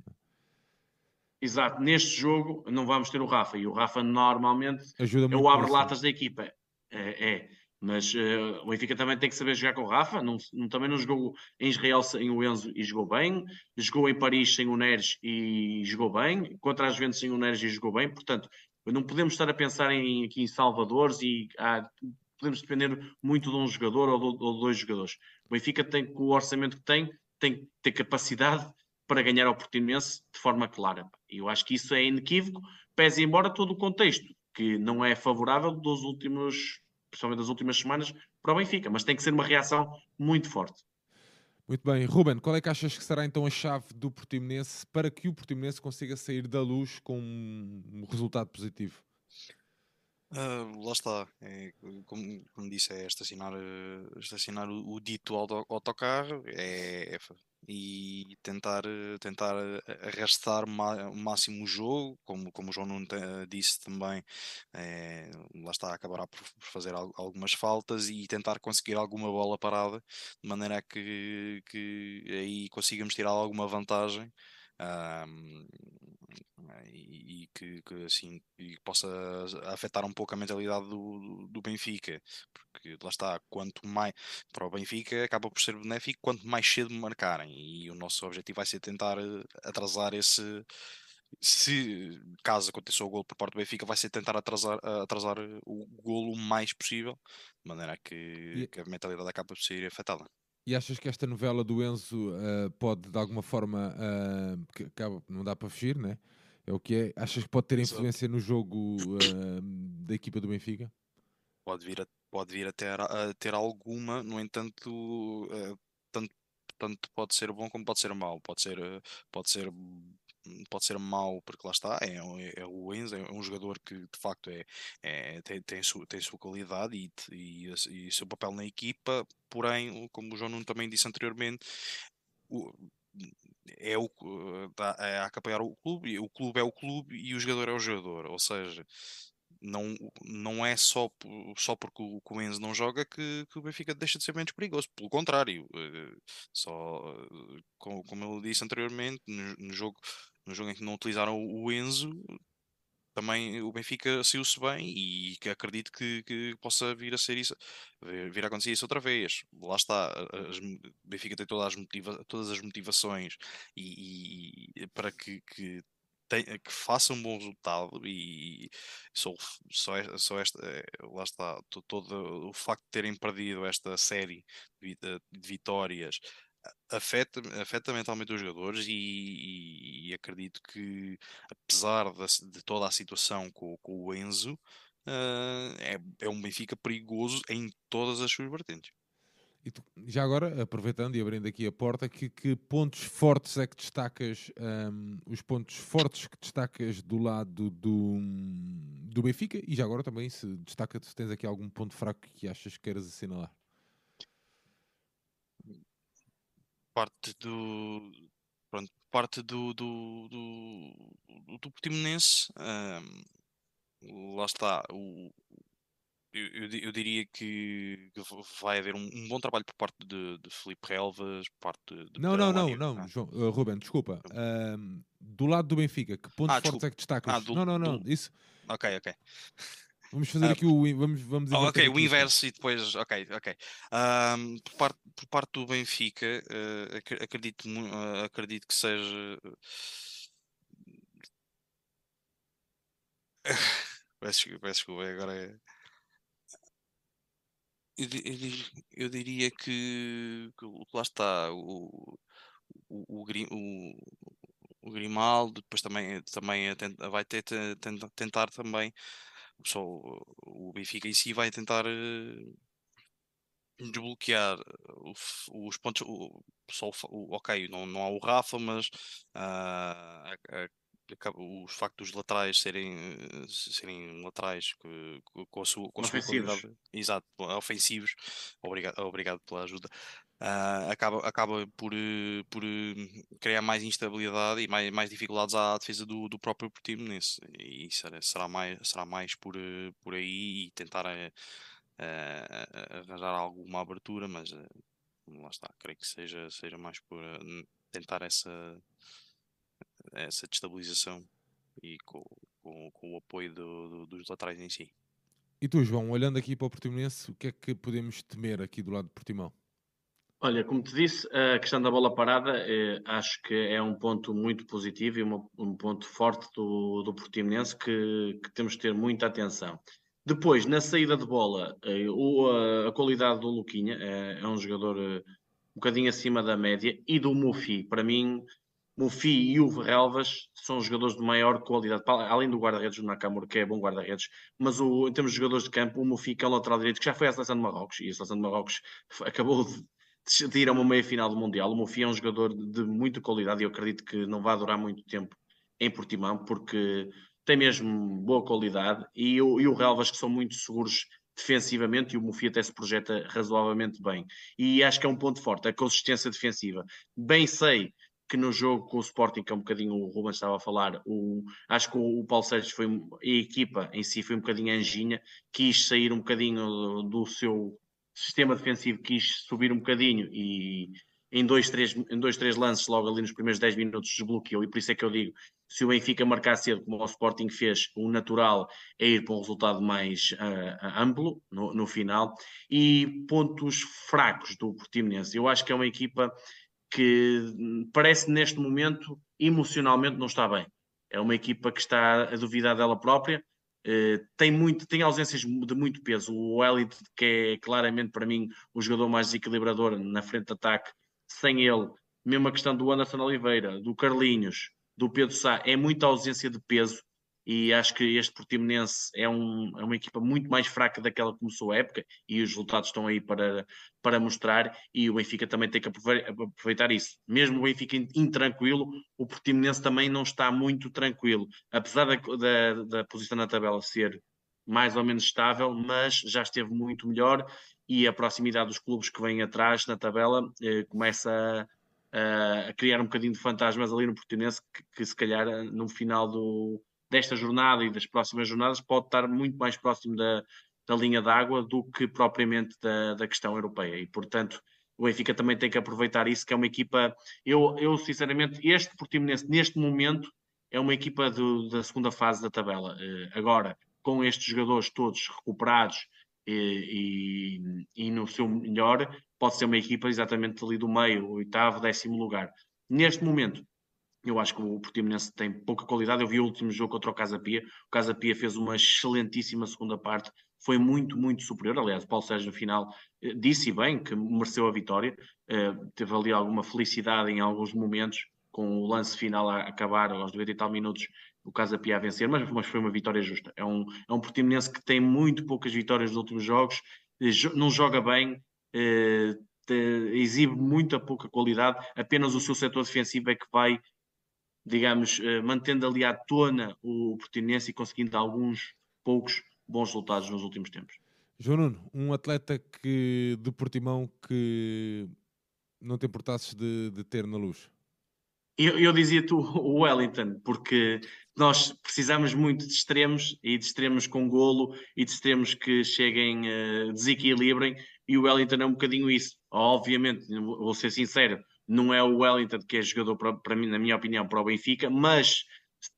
Exato, neste jogo não vamos ter o Rafa, e o Rafa normalmente Ajuda é o abre-latas da equipa. É, é. Mas uh, o Benfica também tem que saber jogar com o Rafa. Não, não, também não jogou em Israel sem o Enzo e jogou bem. Jogou em Paris sem o Neres e jogou bem. Contra as Juventus sem o Neres e jogou bem. Portanto, não podemos estar a pensar em, aqui em salvadores e ah, podemos depender muito de um jogador ou de, ou de dois jogadores. O Benfica tem, com o orçamento que tem, tem que ter capacidade para ganhar ao Portimonense de forma clara. Eu acho que isso é inequívoco, pese embora todo o contexto, que não é favorável dos últimos principalmente das últimas semanas, para o Benfica, mas tem que ser uma reação muito forte. Muito bem. Ruben, qual é que achas que será então a chave do Portimonense para que o Portimonense consiga sair da luz com um resultado positivo? Uh, lá está, é, como, como, disse, é estacionar, uh, estacionar o, o dito auto, autocarro é, é, e tentar, tentar arrastar o máximo o jogo, como, como o João Nuno disse também, é, lá está, acabará por, por fazer algumas faltas e tentar conseguir alguma bola parada, de maneira que, que aí consigamos tirar alguma vantagem. Um, e, que, que, assim e possa afetar um pouco a mentalidade do, do Benfica, porque lá está, quanto mais para o Benfica acaba por ser benéfico quanto mais cedo marcarem, e o nosso objetivo vai ser tentar eh, atrasar esse se caso aconteça o golo por parte do Benfica, vai ser tentar atrasar, atrasar o golo o mais possível, de maneira que, e... que a mentalidade acaba por ser afetada. E achas que esta novela do Enzo uh, pode, de alguma forma, uh, que acaba, não dá para fugir, né? É o que é. Achas que pode ter influência no jogo uh, da equipa do Benfica? Pode vir a, pode vir a, ter, a ter alguma, no entanto, tanto, tanto pode ser bom como pode ser mau. Pode ser, pode ser pode ser mau porque lá está, é, é, é o Enzo, é um jogador que de facto é, é tem, tem, sua, tem sua qualidade e, e, e seu papel na equipa, porém, como o João Nuno também disse anteriormente, o, é o é a apoiar o clube, o clube é o clube e o jogador é o jogador, ou seja, não, não é só, só porque o, o Enzo não joga que, que, o Benfica deixa de ser menos perigoso, pelo contrário, eh, só como, como eu disse anteriormente, no, no jogo no jogo em que não utilizaram o Enzo, também o Benfica saiu-se bem e que acredito que, que, possa vir a ser isso, vir a acontecer isso outra vez. Lá está, o Benfica tem todas as, motiva todas as motivações e, e para que, que, tem, que, faça um bom resultado e só, só, só esta, eh, lá está, todo o facto de terem perdido esta série de, de vitórias afeta, afeta mentalmente os jogadores e, e, e acredito que apesar de, toda a situação com, com o Enzo uh, é, é um Benfica perigoso em todas as suas vertentes. Tu, já agora, aproveitando e abrindo aqui a porta, que, que pontos fortes é que destacas, um, os pontos fortes que destacas do lado do, do Benfica e já agora também se destaca se tens aqui algum ponto fraco que achas que queiras assinalar parte do pronto, parte do do, do, do Portimonense um, lá está o, eu, eu, diria que vai haver um, um, bom trabalho por parte de, de Felipe Relvas, por parte de, Não, não, não, não, ah. João, uh, Ruben, desculpa. Um, do lado do Benfica, que pontos ah, fortes é que destacas? Ah, do, não, não, não, do... isso. Ok, ok. Vamos fazer uh, aqui o. Vamos, vamos oh, ok, o inverso e depois. Ok, ok. Um, por, parte, por parte do Benfica, uh, acredito, uh, acredito que seja. peço, peço desculpa, agora é. Eu, eu, eu, diria que, que, lá está o, o, o, o, o Grimaldo, depois também, também vai ter, tentar também só o Benfica em si vai tentar uh, desbloquear os pontos. O, só o, ok, não, não há o Rafa, mas uh, os factos dos laterais serem, serem laterais com, com a sua, com a sua qualidade. Exato, ofensivos. Obrigado, obrigado pela ajuda. Uh, acaba, acaba por, por criar mais instabilidade e mais, mais dificuldades à defesa do, do próprio Portimonense. E será, será, mais, será mais por, por aí e tentar arranjar alguma abertura, mas lá está, creio que seja, seja mais por tentar essa, essa destabilização e com, com, com o apoio do, do, dos laterais em si. E tu, João, olhando aqui para o Portimonense, o que é que podemos temer aqui do lado de Portimão? Olha, como te disse, a questão da bola parada eh, acho que é um ponto muito positivo e uma, um ponto forte do, do Portimonense que, que, temos de ter muita atenção. Depois, na saída de bola, eh, o, a, a, qualidade do Luquinha é, é um jogador eh, um bocadinho acima da média e do Mufi. Para mim, Mufi e o Relvas são jogadores de maior qualidade, além do guarda-redes do Nakamura, que é bom guarda-redes, mas o, em termos de jogadores de campo, o Mufi, que é o lateral direito, que já foi à seleção de Marrocos, e a seleção de Marrocos acabou de, de ir a uma meia-final do Mundial. O Mufi é um jogador de, muita qualidade e eu acredito que não vai durar muito tempo em Portimão, porque tem mesmo boa qualidade, e, o, e o Relvas, que são muito seguros defensivamente e o Mufi até se projeta razoavelmente bem. E acho que é um ponto forte, a consistência defensiva. Bem sei que no jogo com o Sporting, que é um bocadinho o Ruben estava a falar, o, acho que o, o Paulo Sérgio foi, a equipa em si foi um bocadinho anjinha, quis sair um bocadinho do, do seu sistema defensivo, quis subir um bocadinho e em dois, três, em dois, três lances, logo ali nos primeiros 10 minutos, desbloqueou. E por isso é que eu digo: se o Benfica marcar cedo, como o Sporting fez, o natural é ir para um resultado mais uh, amplo no, no, final. E pontos fracos do Portimonense. Eu acho que é uma equipa que parece neste momento emocionalmente não está bem. É uma equipa que está a duvidar dela própria, uh, tem, muito, tem ausências de muito peso. O Elite, que é claramente para mim o jogador mais desequilibrador na frente de ataque, sem ele, mesmo a questão do Anderson Oliveira, do Carlinhos, do Pedro Sá, é muita ausência de peso e acho que este Portimonense é, um, é uma equipa muito mais fraca daquela que começou a época e os resultados estão aí para, para mostrar e o Benfica também tem que aproveitar isso. Mesmo o Benfica intranquilo, o Portimonense também não está muito tranquilo, apesar da, da, da posição na tabela ser mais ou menos estável, mas já esteve muito melhor e a proximidade dos clubes que vêm atrás na tabela eh, começa a, a, criar um bocadinho de fantasmas ali no Portimonense que, que se calhar no final do, desta jornada e das próximas jornadas pode estar muito mais próximo da, da linha d'água do que propriamente da, da questão europeia e portanto o Benfica também tem que aproveitar isso, que é uma equipa, eu, eu sinceramente, este Portimonense neste momento é uma equipa do, da segunda fase da tabela. Uh, agora, com estes jogadores todos recuperados e, e, e, no seu melhor, pode ser uma equipa exatamente ali do meio, oitavo, décimo lugar. Neste momento, eu acho que o Portimonense tem pouca qualidade. Eu vi o último jogo contra o Casa Pia. O Casa Pia fez uma excelentíssima segunda parte, foi muito, muito superior. Aliás, o Paulo Sérgio, no final, eh, disse bem que mereceu a vitória. Uh, teve ali alguma felicidade em alguns momentos, com o lance final a acabar aos 90 e tal minutos o Casa Pia a vencer, mas, mas foi uma vitória justa. É um, é um Portimonense que tem muito poucas vitórias nos últimos jogos, eh, não joga bem, eh, exibe muita pouca qualidade, apenas o seu setor defensivo é que vai, digamos, eh, mantendo ali à tona o Portimonense e conseguindo alguns poucos bons resultados nos últimos tempos. João Nuno, um atleta que, de Portimão que não te importasses de, de ter na luz? Eu, eu dizia tu o Wellington, porque nós precisamos muito de extremos e de extremos com golo e de extremos que cheguem, uh, desequilibrem, e o Wellington é um bocadinho isso. Obviamente, vou ser sincero, não é o Wellington que é jogador para, para mim, na minha opinião, para o Benfica, mas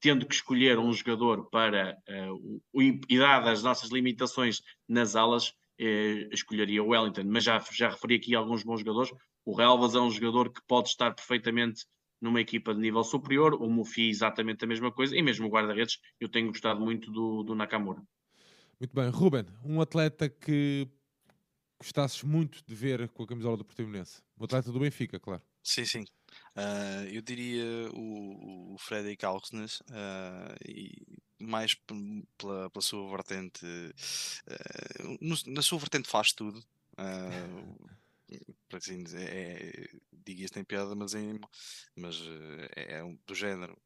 tendo que escolher um jogador para uh, o, e dadas as nossas limitações nas alas, uh, escolheria o Wellington. Mas já, já referi aqui alguns bons jogadores. O Relvas é um jogador que pode estar perfeitamente numa equipa de nível superior, o Mufi exatamente a mesma coisa, e mesmo o guarda-redes, eu tenho gostado muito do, do Nakamura. Muito bem. Ruben, um atleta que gostasses muito de ver com a camisola do Portimonense? Um atleta do Benfica, claro. Sim, sim. Uh, eu diria o, o Fredrik Alksnes, uh, e mais pela, pela sua vertente, uh, no, na sua vertente faz tudo. para assim dizer, é, digo isto em piada, mas, em, mas é, é do género.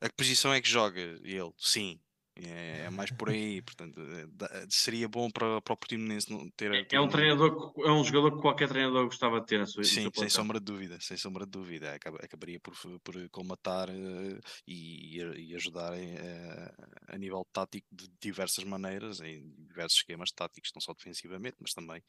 A que posição é que joga ele? Sim. É, é mais por aí, portanto, é, seria bom para, para o Portimonense ter, É, ter é um treinador, é um jogador que qualquer treinador gostava de ter na sua Sim, sem sombra de dúvida, sem sombra de dúvida. Acaba- Acabaria por, por colmatar eh, e, e ajudar eh, a nível tático de diversas maneiras, em diversos esquemas táticos, não só defensivamente, mas também,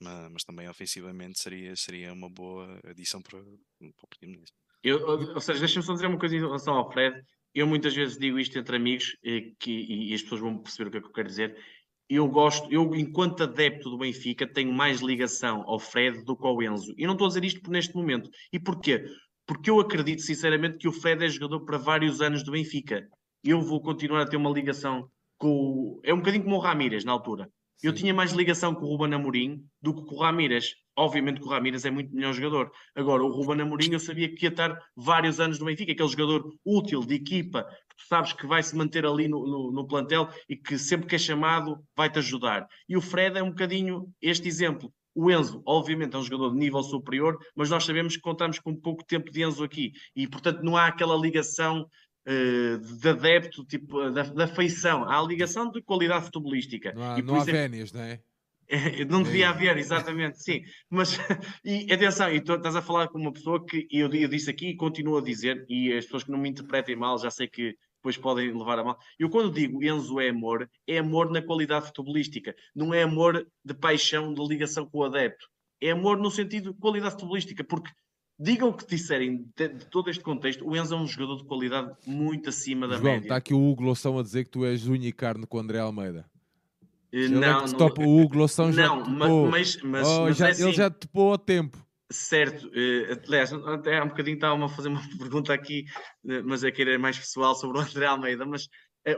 ma- mas, também ofensivamente seria, seria uma boa adição para, para o Portimonense. Eu, ou seja, deixa-me só dizer uma coisa em relação ao Fred. Eu muitas vezes digo isto entre amigos eh, que, e, as pessoas vão perceber o que é que eu quero dizer. Eu gosto, eu, enquanto adepto do Benfica, tenho mais ligação ao Fred do que ao Enzo. E não estou a dizer isto por neste momento. E porquê? Porque eu acredito sinceramente que o Fred é jogador para vários anos do Benfica. Eu vou continuar a ter uma ligação com. É um bocadinho como o Ramírez na altura. Eu Sim. tinha mais ligação com o Ruben Amorim do que com o Ramírez. Obviamente que o Ramírez é muito melhor jogador. Agora, o Ruben Amorim eu sabia que ia estar vários anos no Benfica, aquele jogador útil, de equipa, que tu sabes que vai se manter ali no, no, no plantel e que sempre que é chamado vai-te ajudar. E o Fred é um bocadinho este exemplo. O Enzo, obviamente, é um jogador de nível superior, mas nós sabemos que contamos com pouco tempo de Enzo aqui. E, portanto, não há aquela ligação eh, de adepto, tipo, da, da feição. Há a ligação de qualidade futebolística. Não há, e não há é- vénias, não é? é, Não devia É. haver, exatamente, sim. Mas, e atenção, e tu estás a falar com uma pessoa que eu, eu disse aqui e continuo a dizer, e as pessoas que não me interpretem mal, já sei que depois podem levar a mal. Eu, quando digo Enzo é amor, é amor na qualidade futebolística, não é amor de paixão, de ligação com o adepto. É amor no sentido de qualidade futebolística, porque digam o que disserem de, de todo este contexto, o Enzo é um jogador de qualidade muito acima da João, média. está aqui o Hugo Loção a dizer que tu és unha e carne com o André Almeida. Ele é não, não, topa, o Hugo Loção já não, mas, mas, Oh, mas já- é Ele assim. já te ao tempo. Certo, eh, aliás, até há um bocadinho estava-me a fazer uma pergunta aqui, eh, mas é que era mais pessoal sobre o André Almeida. Mas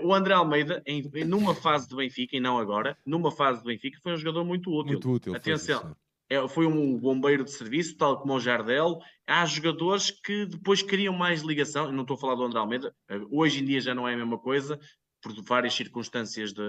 o André Almeida, em, numa fase do Benfica, e não agora, numa fase do Benfica, foi um jogador muito útil. Muito útil. Atenção. É, foi um bombeiro de serviço, tal como o Jardel. Há jogadores que depois queriam mais ligação. Não estou a falar do André Almeida, eh, hoje em dia já não é a mesma coisa, por várias circunstâncias de,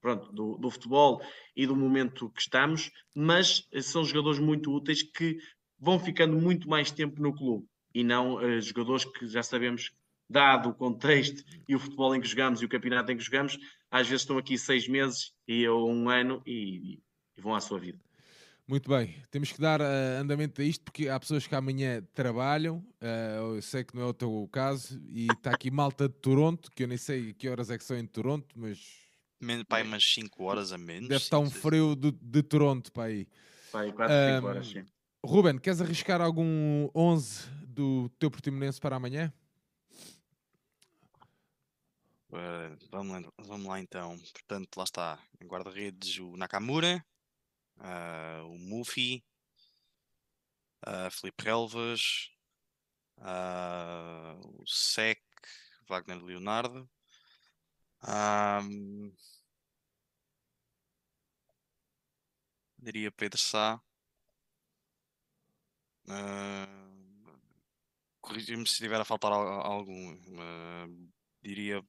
pronto, do, do futebol e do momento que estamos, mas eh, são jogadores muito úteis que vão ficando muito mais tempo no clube e não eh, jogadores que já sabemos, dado o contexto e o futebol em que jogamos e o campeonato em que jogamos, às vezes estão aqui seis meses e ou um ano e, e vão à sua vida. Muito bem, temos que dar eh, andamento a isto porque há pessoas que amanhã trabalham, eh, eu sei que não é o teu caso, e está aqui malta de Toronto, que eu nem sei que horas é que são em Toronto, mas Men, pai, umas 5 horas a menos. deve estar um frio de, de Toronto para aí. Vai, 4, 5 Ahm, horas, sim. Ruben, queres arriscar algum 11 do teu Portimonense para amanhã? Uh, vamos, lá, vamos lá então. Portanto, lá está. Em guarda-redes o Nakamura, uh, o Mufi, uh, Felipe Relvas, uh, o Sec, Wagner Leonardo. ahm, diria Pedro Sá. Uh, Corrija-me se estiver a faltar al- algum. uh, diria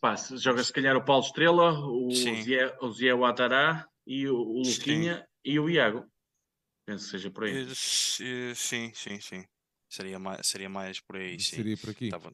Pá, joga se calhar o Paulo Estrela, o Sim. Zé, o Zé e o, o Sim. Luquinha e o Iago. Penso que seja por aí. Eh, Sim, sim, sim. Seria mais, seria mais por aí, sim. Seria por aqui. Tava-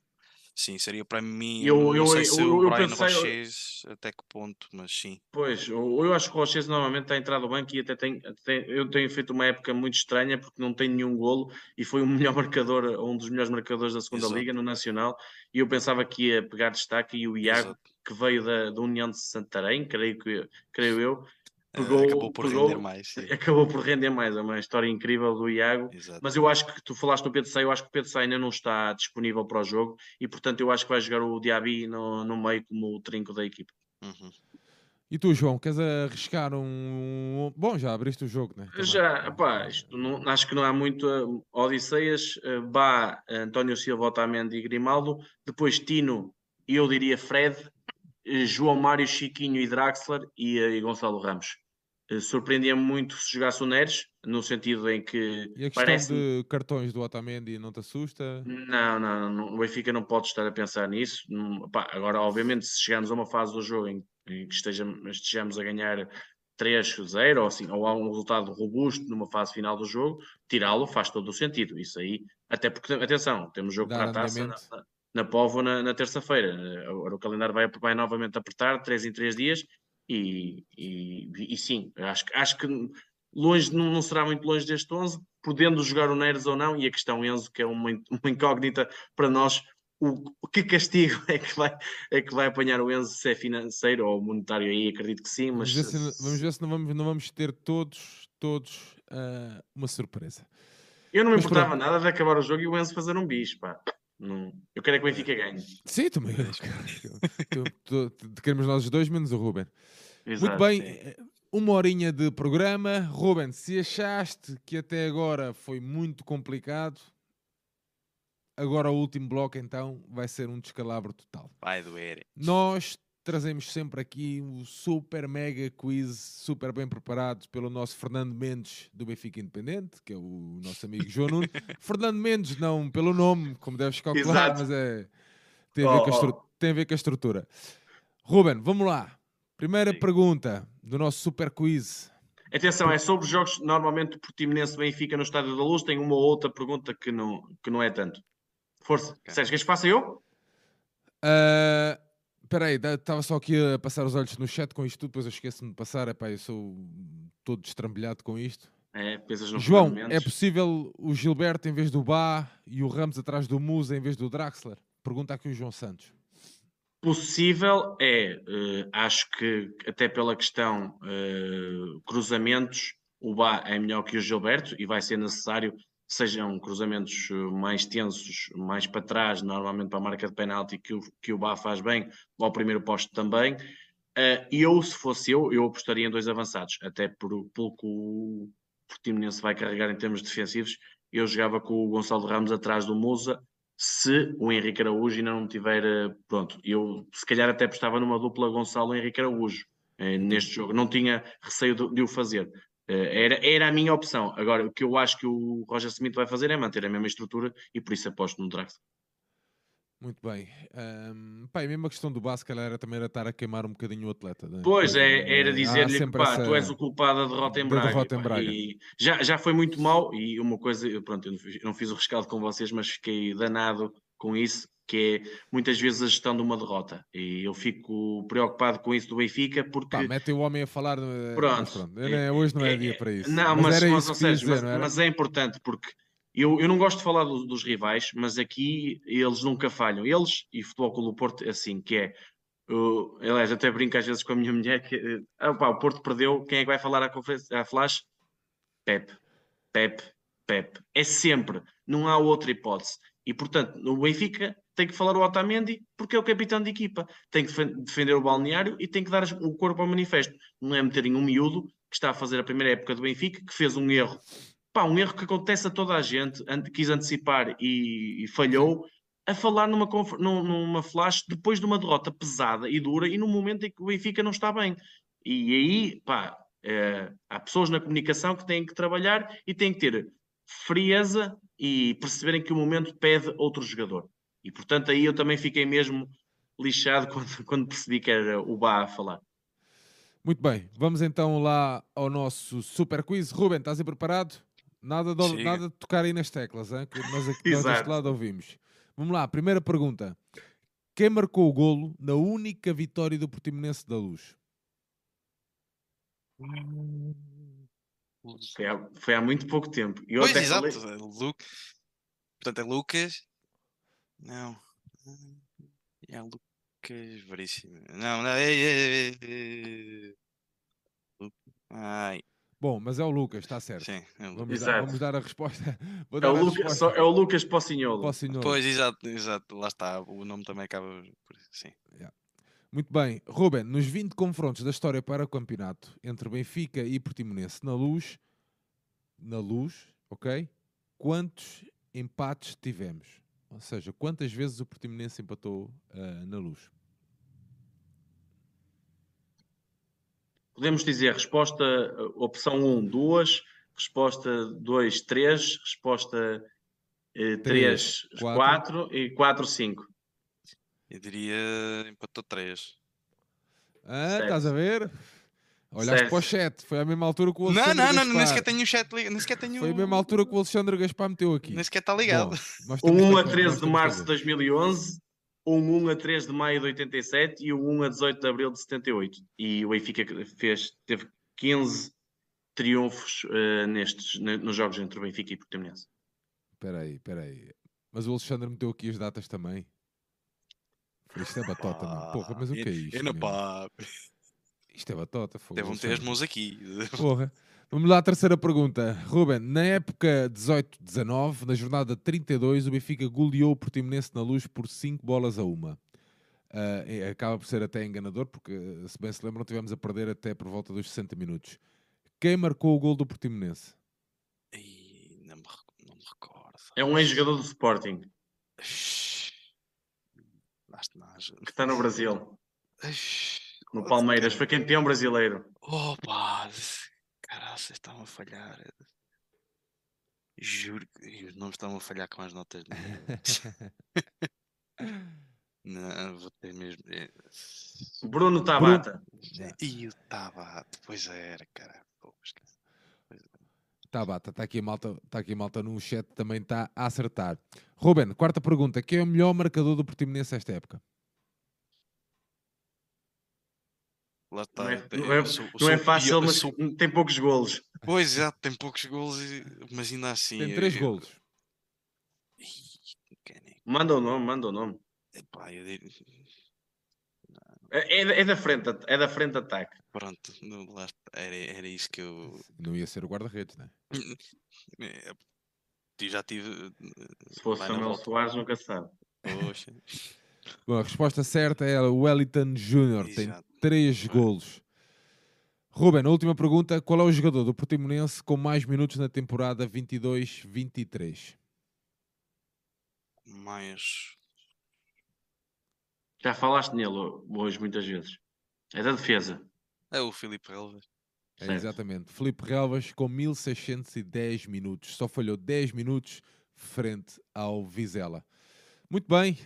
Sim, seria para mim. Eu- não eu- sei eu- se eu o Brian pensei- Roches até que ponto, mas sim. Pois, ou eu acho que o Roches normalmente está a entrar do banco e até tem, até- eu tenho feito uma época muito estranha porque não tem nenhum golo e foi o melhor marcador, um dos melhores marcadores da segunda Exato. liga no Nacional e eu pensava que ia pegar destaque e o Iago, Exato. que veio da, da União de Santarém, creio, que, creio eu, pegou- acabou por pegou- render mais, sim. acabou por render mais. É uma história incrível do Iago. Exato. Mas eu acho que tu falaste do Pedro Sá, eu acho que o Pedro Sá ainda não está disponível para o jogo e portanto eu acho que vai jogar o Diaby no, no meio como o trinco da equipa. Uhum. E tu, João, queres arriscar um. Bom, já abriste o jogo, né? Também. Já, pá, isto não- acho que não há muito uh, Odisseias, uh, Bá, António Silva, Otamendi e Grimaldo, depois Tino e eu diria Fred, uh, João Mário, Chiquinho e Draxler e, uh, e Gonçalo Ramos. Uh, Surpreendia-me muito se jogasse o Neres, no sentido em que E a questão parece de cartões do Otamendi não te assusta? Não, não, não, o Benfica não pode estar a pensar nisso. Agora, obviamente, se chegarmos a uma fase do jogo em, que estejamos, a ganhar 3-0 ou, assim, ou há um resultado robusto numa fase final do jogo, tirá-lo faz todo o sentido. Isso aí, até porque, atenção, temos jogo para a taça. na- na Povo na, na terça-feira. Agora o calendário vai, vai novamente apertar, três em três dias, e, e, e sim, acho, acho que longe, não, não, será muito longe deste 11, podendo jogar o Neres ou não, e a questão Enzo, que é uma, uma incógnita para nós, o, o, que castigo é que, vai, é que vai apanhar o Enzo, se é financeiro ou monetário aí, acredito que sim, mas... Vamos ver se, vamos, ver se não, vamos, não vamos ter todos, todos uh, uma surpresa. Eu não me mas importava nada de acabar o jogo e o Enzo fazer um bicho, pá. Não. Eu quero é que o Benfica ganhe. Sim, também. Queremos nós dois, menos o Ruben. Exato, Muito bem, sim. Eh, uma horinha de programa. Ruben, se achaste que até agora foi muito complicado, agora o último bloco então vai ser um descalabro total. Vai doer. Nós trazemos sempre aqui um super mega quiz, super bem preparado pelo nosso Fernando Mendes do Benfica Independente, que é o nosso amigo João Nuno. Fernando Mendes, não pelo nome, como deves calcular, Exato. mas é tem a, ver oh, com a oh. tem a ver com a estrutura. Ruben, vamos lá. Primeira Sim. pergunta do nosso super quiz. Atenção, é sobre jogos normalmente Portimonense Benfica no Estádio da Luz. Tem uma ou outra pergunta que não, que não é tanto. Força. Okay. Sérgio, queres que faça eu? Uh, Espera aí, estava só aqui a passar os olhos no chat com isto tudo, depois eu esqueço-me de passar. Epá, eu sou todo destrambelhado com isto. É, João, é possível o Gilberto em vez do Bá e o Ramos atrás do Musa em vez do Draxler? Pergunta aqui o João Santos. Possível é, uh, acho que até pela questão uh, cruzamentos, o Bá é melhor que o Gilberto e vai ser necessário sejam cruzamentos eh, mais tensos, mais para trás, normalmente para a marca de penalti, que o, que o Bá faz bem, ao primeiro posto também. Uh, eu, se fosse eu, eu apostaria em dois avançados, até por, pelo o Portimonense vai carregar em termos defensivos. Eu jogava com o Gonçalo Ramos atrás do Musa, se o Henrique Araújo ainda não tiver uh, pronto. Eu, se calhar, até apostava numa dupla Gonçalo-Henrique Araújo neste jogo. Não tinha receio de, de o fazer. Eh, era, era a minha opção. Agora, o que eu acho que o Roger Smith vai fazer é manter a mesma estrutura e por isso aposto no Draxler. Muito bem. Um, pá, e mesmo a questão do Bascal era também era estar a queimar um bocadinho o atleta. Né? Pois, é, era dizer-lhe que pá, tu és o culpado da derrota em Braga. Derrota em Braga. E já, já foi muito mal e uma coisa, pronto, eu não fiz, eu não fiz o rescaldo com vocês, mas fiquei danado com isso, que é muitas vezes a gestão de uma derrota. E eu fico preocupado com isso do Benfica porque. Pá, mete o homem a falar. Eh, pronto. pronto. É, hoje não é, é, dia para isso. Não, mas, mas, mas, dizer, mas, mas é importante porque eu, eu não gosto de falar do, dos rivais, mas aqui eles nunca falham. Eles e Futebol Clube Porto, assim, que é. Uh, aliás, até brinco às vezes com a minha mulher que uh, opa, o Porto perdeu, quem é que vai falar à, conferência, à flash? Pep, Pep, Pep. É sempre, não há outra hipótese. E portanto, no Benfica tem que falar o Otamendi porque é o capitão de equipa. Tem que defender o balneário e tem que dar o corpo ao manifesto. Não é meterem um miúdo que está a fazer a primeira época do Benfica, que fez um erro. Pá, um erro que acontece a toda a gente, quis antecipar e, e falhou, a falar numa, numa flash depois de uma derrota pesada e dura e num momento em que o Benfica não está bem. E aí, pá, é, há pessoas na comunicação que têm que trabalhar e têm que ter frieza e perceberem que o momento pede outro jogador. E portanto aí eu também fiquei mesmo lixado quando, quando percebi que era o Bá a falar. Muito bem, vamos então lá ao nosso super quiz. Ruben, estás aí preparado? Nada de, nada de tocar aí nas teclas, hein? mas aqui nós deste lado ouvimos. Vamos lá, primeira pergunta. Quem marcou o golo na única vitória do Portimonense da Luz? Foi há, foi há muito pouco tempo. Eu pois, exato. Falei... Lu... Portanto, é Lucas não. É Lucas Veríssimo. Não, não. É, é, é, Ai. Bom, mas é o Lucas, está certo. Sim, é vamos, dar, vamos, dar, a resposta. É, dar o a Lucas, resposta. Só, é o Lucas Pocinholo. Pocinholo. Pois, exato, exato, lá está. O nome também acaba por sim. Yeah. Muito bem, Ruben, nos 20 confrontos da história para o campeonato entre Benfica e Portimonense na luz, na luz, ok? Quantos empates tivemos? Ou seja, quantas vezes o Portimonense empatou uh, na luz? Podemos dizer resposta, opção 1, 2, resposta 2, 3, resposta 3, 4 e 4, 5. Eu diria empatou 3. Ah, estás a ver? Olhaste certo. para o chat, foi à mesma altura que o Alexandre Não, não, não, nem sequer tenho o chat ligado. Tenho... Foi a mesma altura que o Alexandre Gaspar meteu aqui. Nem sequer está ligado. Bom, 1 a 13 de março de 2011, um 1 a 3 de maio de 87 e um 1 a 18 de abril de 78. E o Benfica fez, teve 15 triunfos uh, nestes, nos jogos entre o Benfica e o Portimonense. Espera aí, espera aí. Mas o Alexandre meteu aqui as datas também. Isto é batota, não. Porra, mas o que é isto? Eu não pá. Isto é batota. Devam meter as mãos aqui. Porra. Vamos lá à terceira pergunta. Ruben, na época 18-19, na jornada 32, o Benfica goleou o Portimonense na luz por 5 bolas a uma. Uh, acaba por ser até enganador, porque, se bem se lembram, tivemos a perder até por volta dos 60 minutos. Quem marcou o gol do Portimonense? não, me, não me recordo. É um ex-jogador do Sporting. Que está no Brasil. No Palmeiras. Foi campeão brasileiro. Opa! Caralho, estão a falhar. Juro que não estão a falhar com as notas. não, vou ter mesmo. É, Bruno Tabata. E o Tabata, pois era, cara. Tabata, está aqui, malta, está aqui malta no chat, também está a acertar. Ruben, quarta pergunta: quem é o melhor marcador do Portimonense esta época? Lá está. Não é, não é, sou, não é fácil, mas sou... tem poucos golos. Pois, já tem poucos golos, mas ainda assim. Tem três eu... golos. Manda o nome, manda o nome. Epá, eu... é, é, é, da frente, é da frente ataque. Pronto, lá, era, era isso que eu. Não ia ser o guarda-redes, né? Já tive. Se fosse Samuel Soares, nunca sabe. Poxa. Bom, a resposta certa é o Wellington Júnior. Tem três golos. Ruben, última pergunta. Qual é o jogador do Portimonense com mais minutos na temporada 22-23? Mais. Já falaste nele hoje muitas vezes. É da defesa. É o Filipe Relvas. É, exatamente. Filipe Relvas com 1610 minutos. Só falhou 10 minutos frente ao Vizela. Muito bem.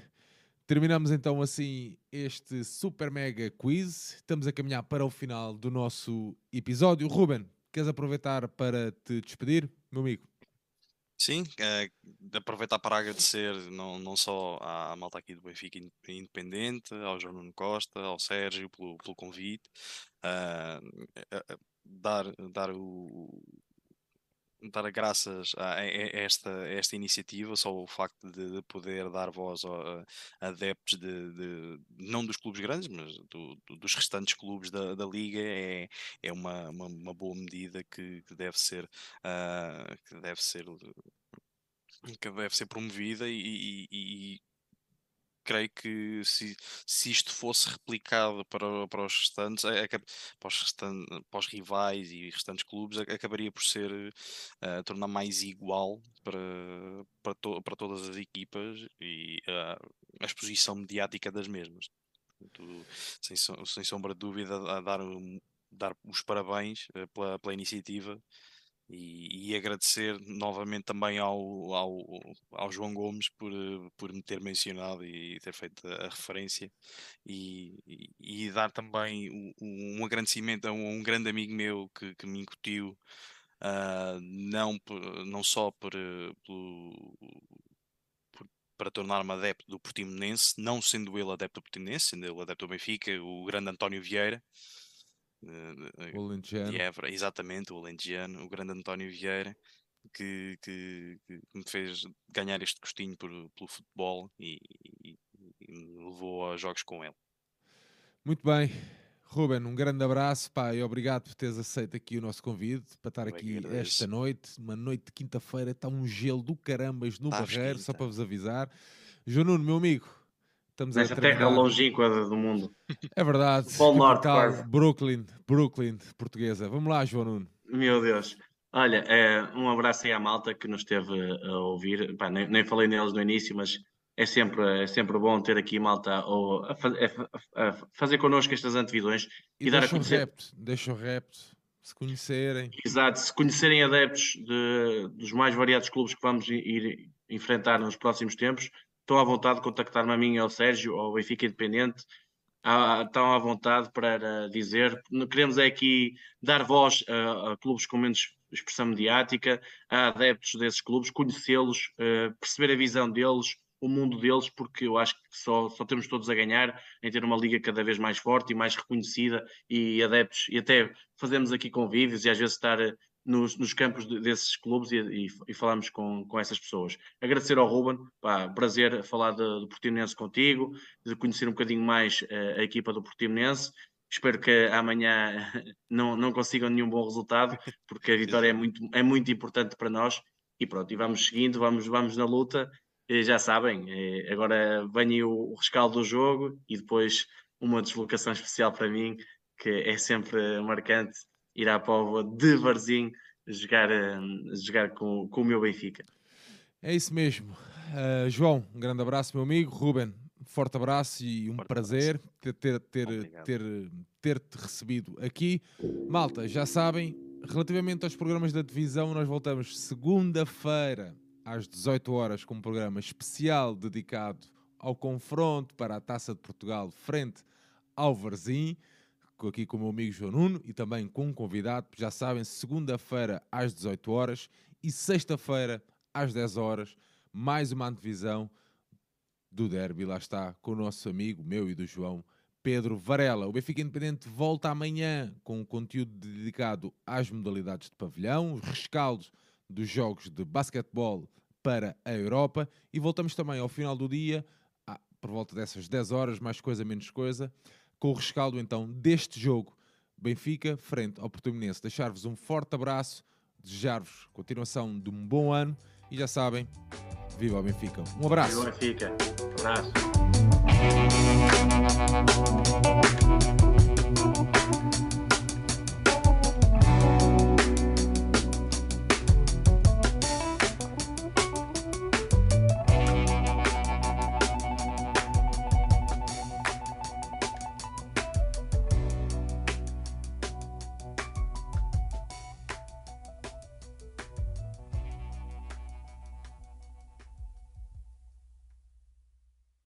Terminamos então assim este super mega quiz. Estamos a caminhar para o final do nosso episódio. Ruben, queres aproveitar para te despedir, meu amigo? Sim, é, aproveitar para agradecer não, não só à malta aqui do Benfica Independente, ao João Nuno Costa, ao Sérgio pelo, pelo convite, uh, dar, dar o, dar graças a, esta, a esta iniciativa, só o facto de, poder dar voz a, a adeptos de, de, não dos clubes grandes, mas do, do, dos restantes clubes da, da Liga é, é uma, uma, uma boa medida que, que deve ser uh, que deve ser que deve ser promovida e, e, creio que se, se isto fosse replicado para, para os restantes, para os, para os rivais e restantes clubes, acabaria por ser uh, tornar mais igual para, para, to, para todas as equipas e a exposição mediática das mesmas. Portanto, sem, sem sombra de dúvida, a dar, dar os parabéns uh, pela, pela iniciativa e, e, agradecer novamente também ao, ao, ao, João Gomes por, por me ter mencionado e ter feito a referência. E, e, e dar também um, um, agradecimento a um, um, grande amigo meu que, que me incutiu uh, não, não só por, por, por para tornar-me adepto do Portimonense, não sendo ele adepto do Portimonense, sendo ele adepto do Benfica, o grande António Vieira, o Alentejano. De Évora, exatamente, o Alentejano, o grande António Vieira, que, que, que, me fez ganhar este gostinho por, pelo futebol e, e, e, me levou a jogos com ele. Muito bem. Ruben, um grande abraço pá, e obrigado por teres aceito aqui o nosso convite para estar aqui esta noite, uma noite de quinta-feira, está um gelo do carambas no tá Barreiro, só para vos avisar. João Nuno, meu amigo, Estamos Nesta terra longínqua do mundo. É verdade. Polo Norte, quase. Brooklyn, Brooklyn, portuguesa. Vamos lá, João Nuno. Meu Deus. Olha, é, um abraço aí à malta que nos esteve a ouvir. Pá, nem, nem, falei neles no início, mas é sempre, é sempre bom ter aqui malta ou, a, a, a, fazer connosco estas antevisões e, e dar a conhecer. Repto, deixa o repto, se conhecerem. Exato, se conhecerem adeptos de, dos mais variados clubes que vamos ir enfrentar nos próximos tempos estão à vontade de contactar-me a mim ao Sérgio ou ao Benfica Independente. estão à vontade para dizer. Queremos é aqui dar voz a, a clubes com menos expressão mediática, a adeptos desses clubes, conhecê-los, uh, perceber a visão deles, o mundo deles, porque eu acho que só, só temos todos a ganhar em ter uma liga cada vez mais forte e mais reconhecida e adeptos, e até fazemos aqui convívios e às vezes estar nos, nos campos de, desses clubes e, e, e, falamos com, com essas pessoas. Agradecer ao Ruben, pá, prazer falar de, do Portimonense contigo, de conhecer um bocadinho mais a, a equipa do Portimonense. Espero que amanhã não, não consigam nenhum bom resultado, porque a vitória é muito, é muito importante para nós. E pronto, e vamos seguindo, vamos, vamos na luta. E já sabem, é, agora vem o, o rescaldo do jogo e depois uma deslocação especial para mim, que é sempre marcante ir à Póvoa de Varzim jogar, eh, jogar com, com o meu Benfica. É isso mesmo. Uh, João, um grande abraço, meu amigo. Ruben, forte abraço e um forte prazer abraço. ter, ter, ter, ter, ter-te recebido aqui. Malta, já sabem, relativamente aos programas da divisão, nós voltamos segunda-feira às 18 horas com um programa especial dedicado ao confronto para a Taça de Portugal frente ao Varzim aqui com o meu amigo João Nuno e também com um convidado, já sabem, segunda-feira às 18 horas e sexta-feira às 10 horas, mais uma antevisão do derby, lá está, com o nosso amigo, meu e do João, Pedro Varela. O Benfica Independente volta amanhã com um conteúdo dedicado às modalidades de pavilhão, os rescaldos dos jogos de basquetebol para a Europa e voltamos também ao final do dia, por volta dessas 10 horas, mais coisa, menos coisa, com o rescaldo então deste jogo Benfica frente ao Portimonense. Deixar-vos um forte abraço, desejar-vos continuação de um bom ano e já sabem, viva o Benfica. Um abraço. Viva o Benfica. Um abraço.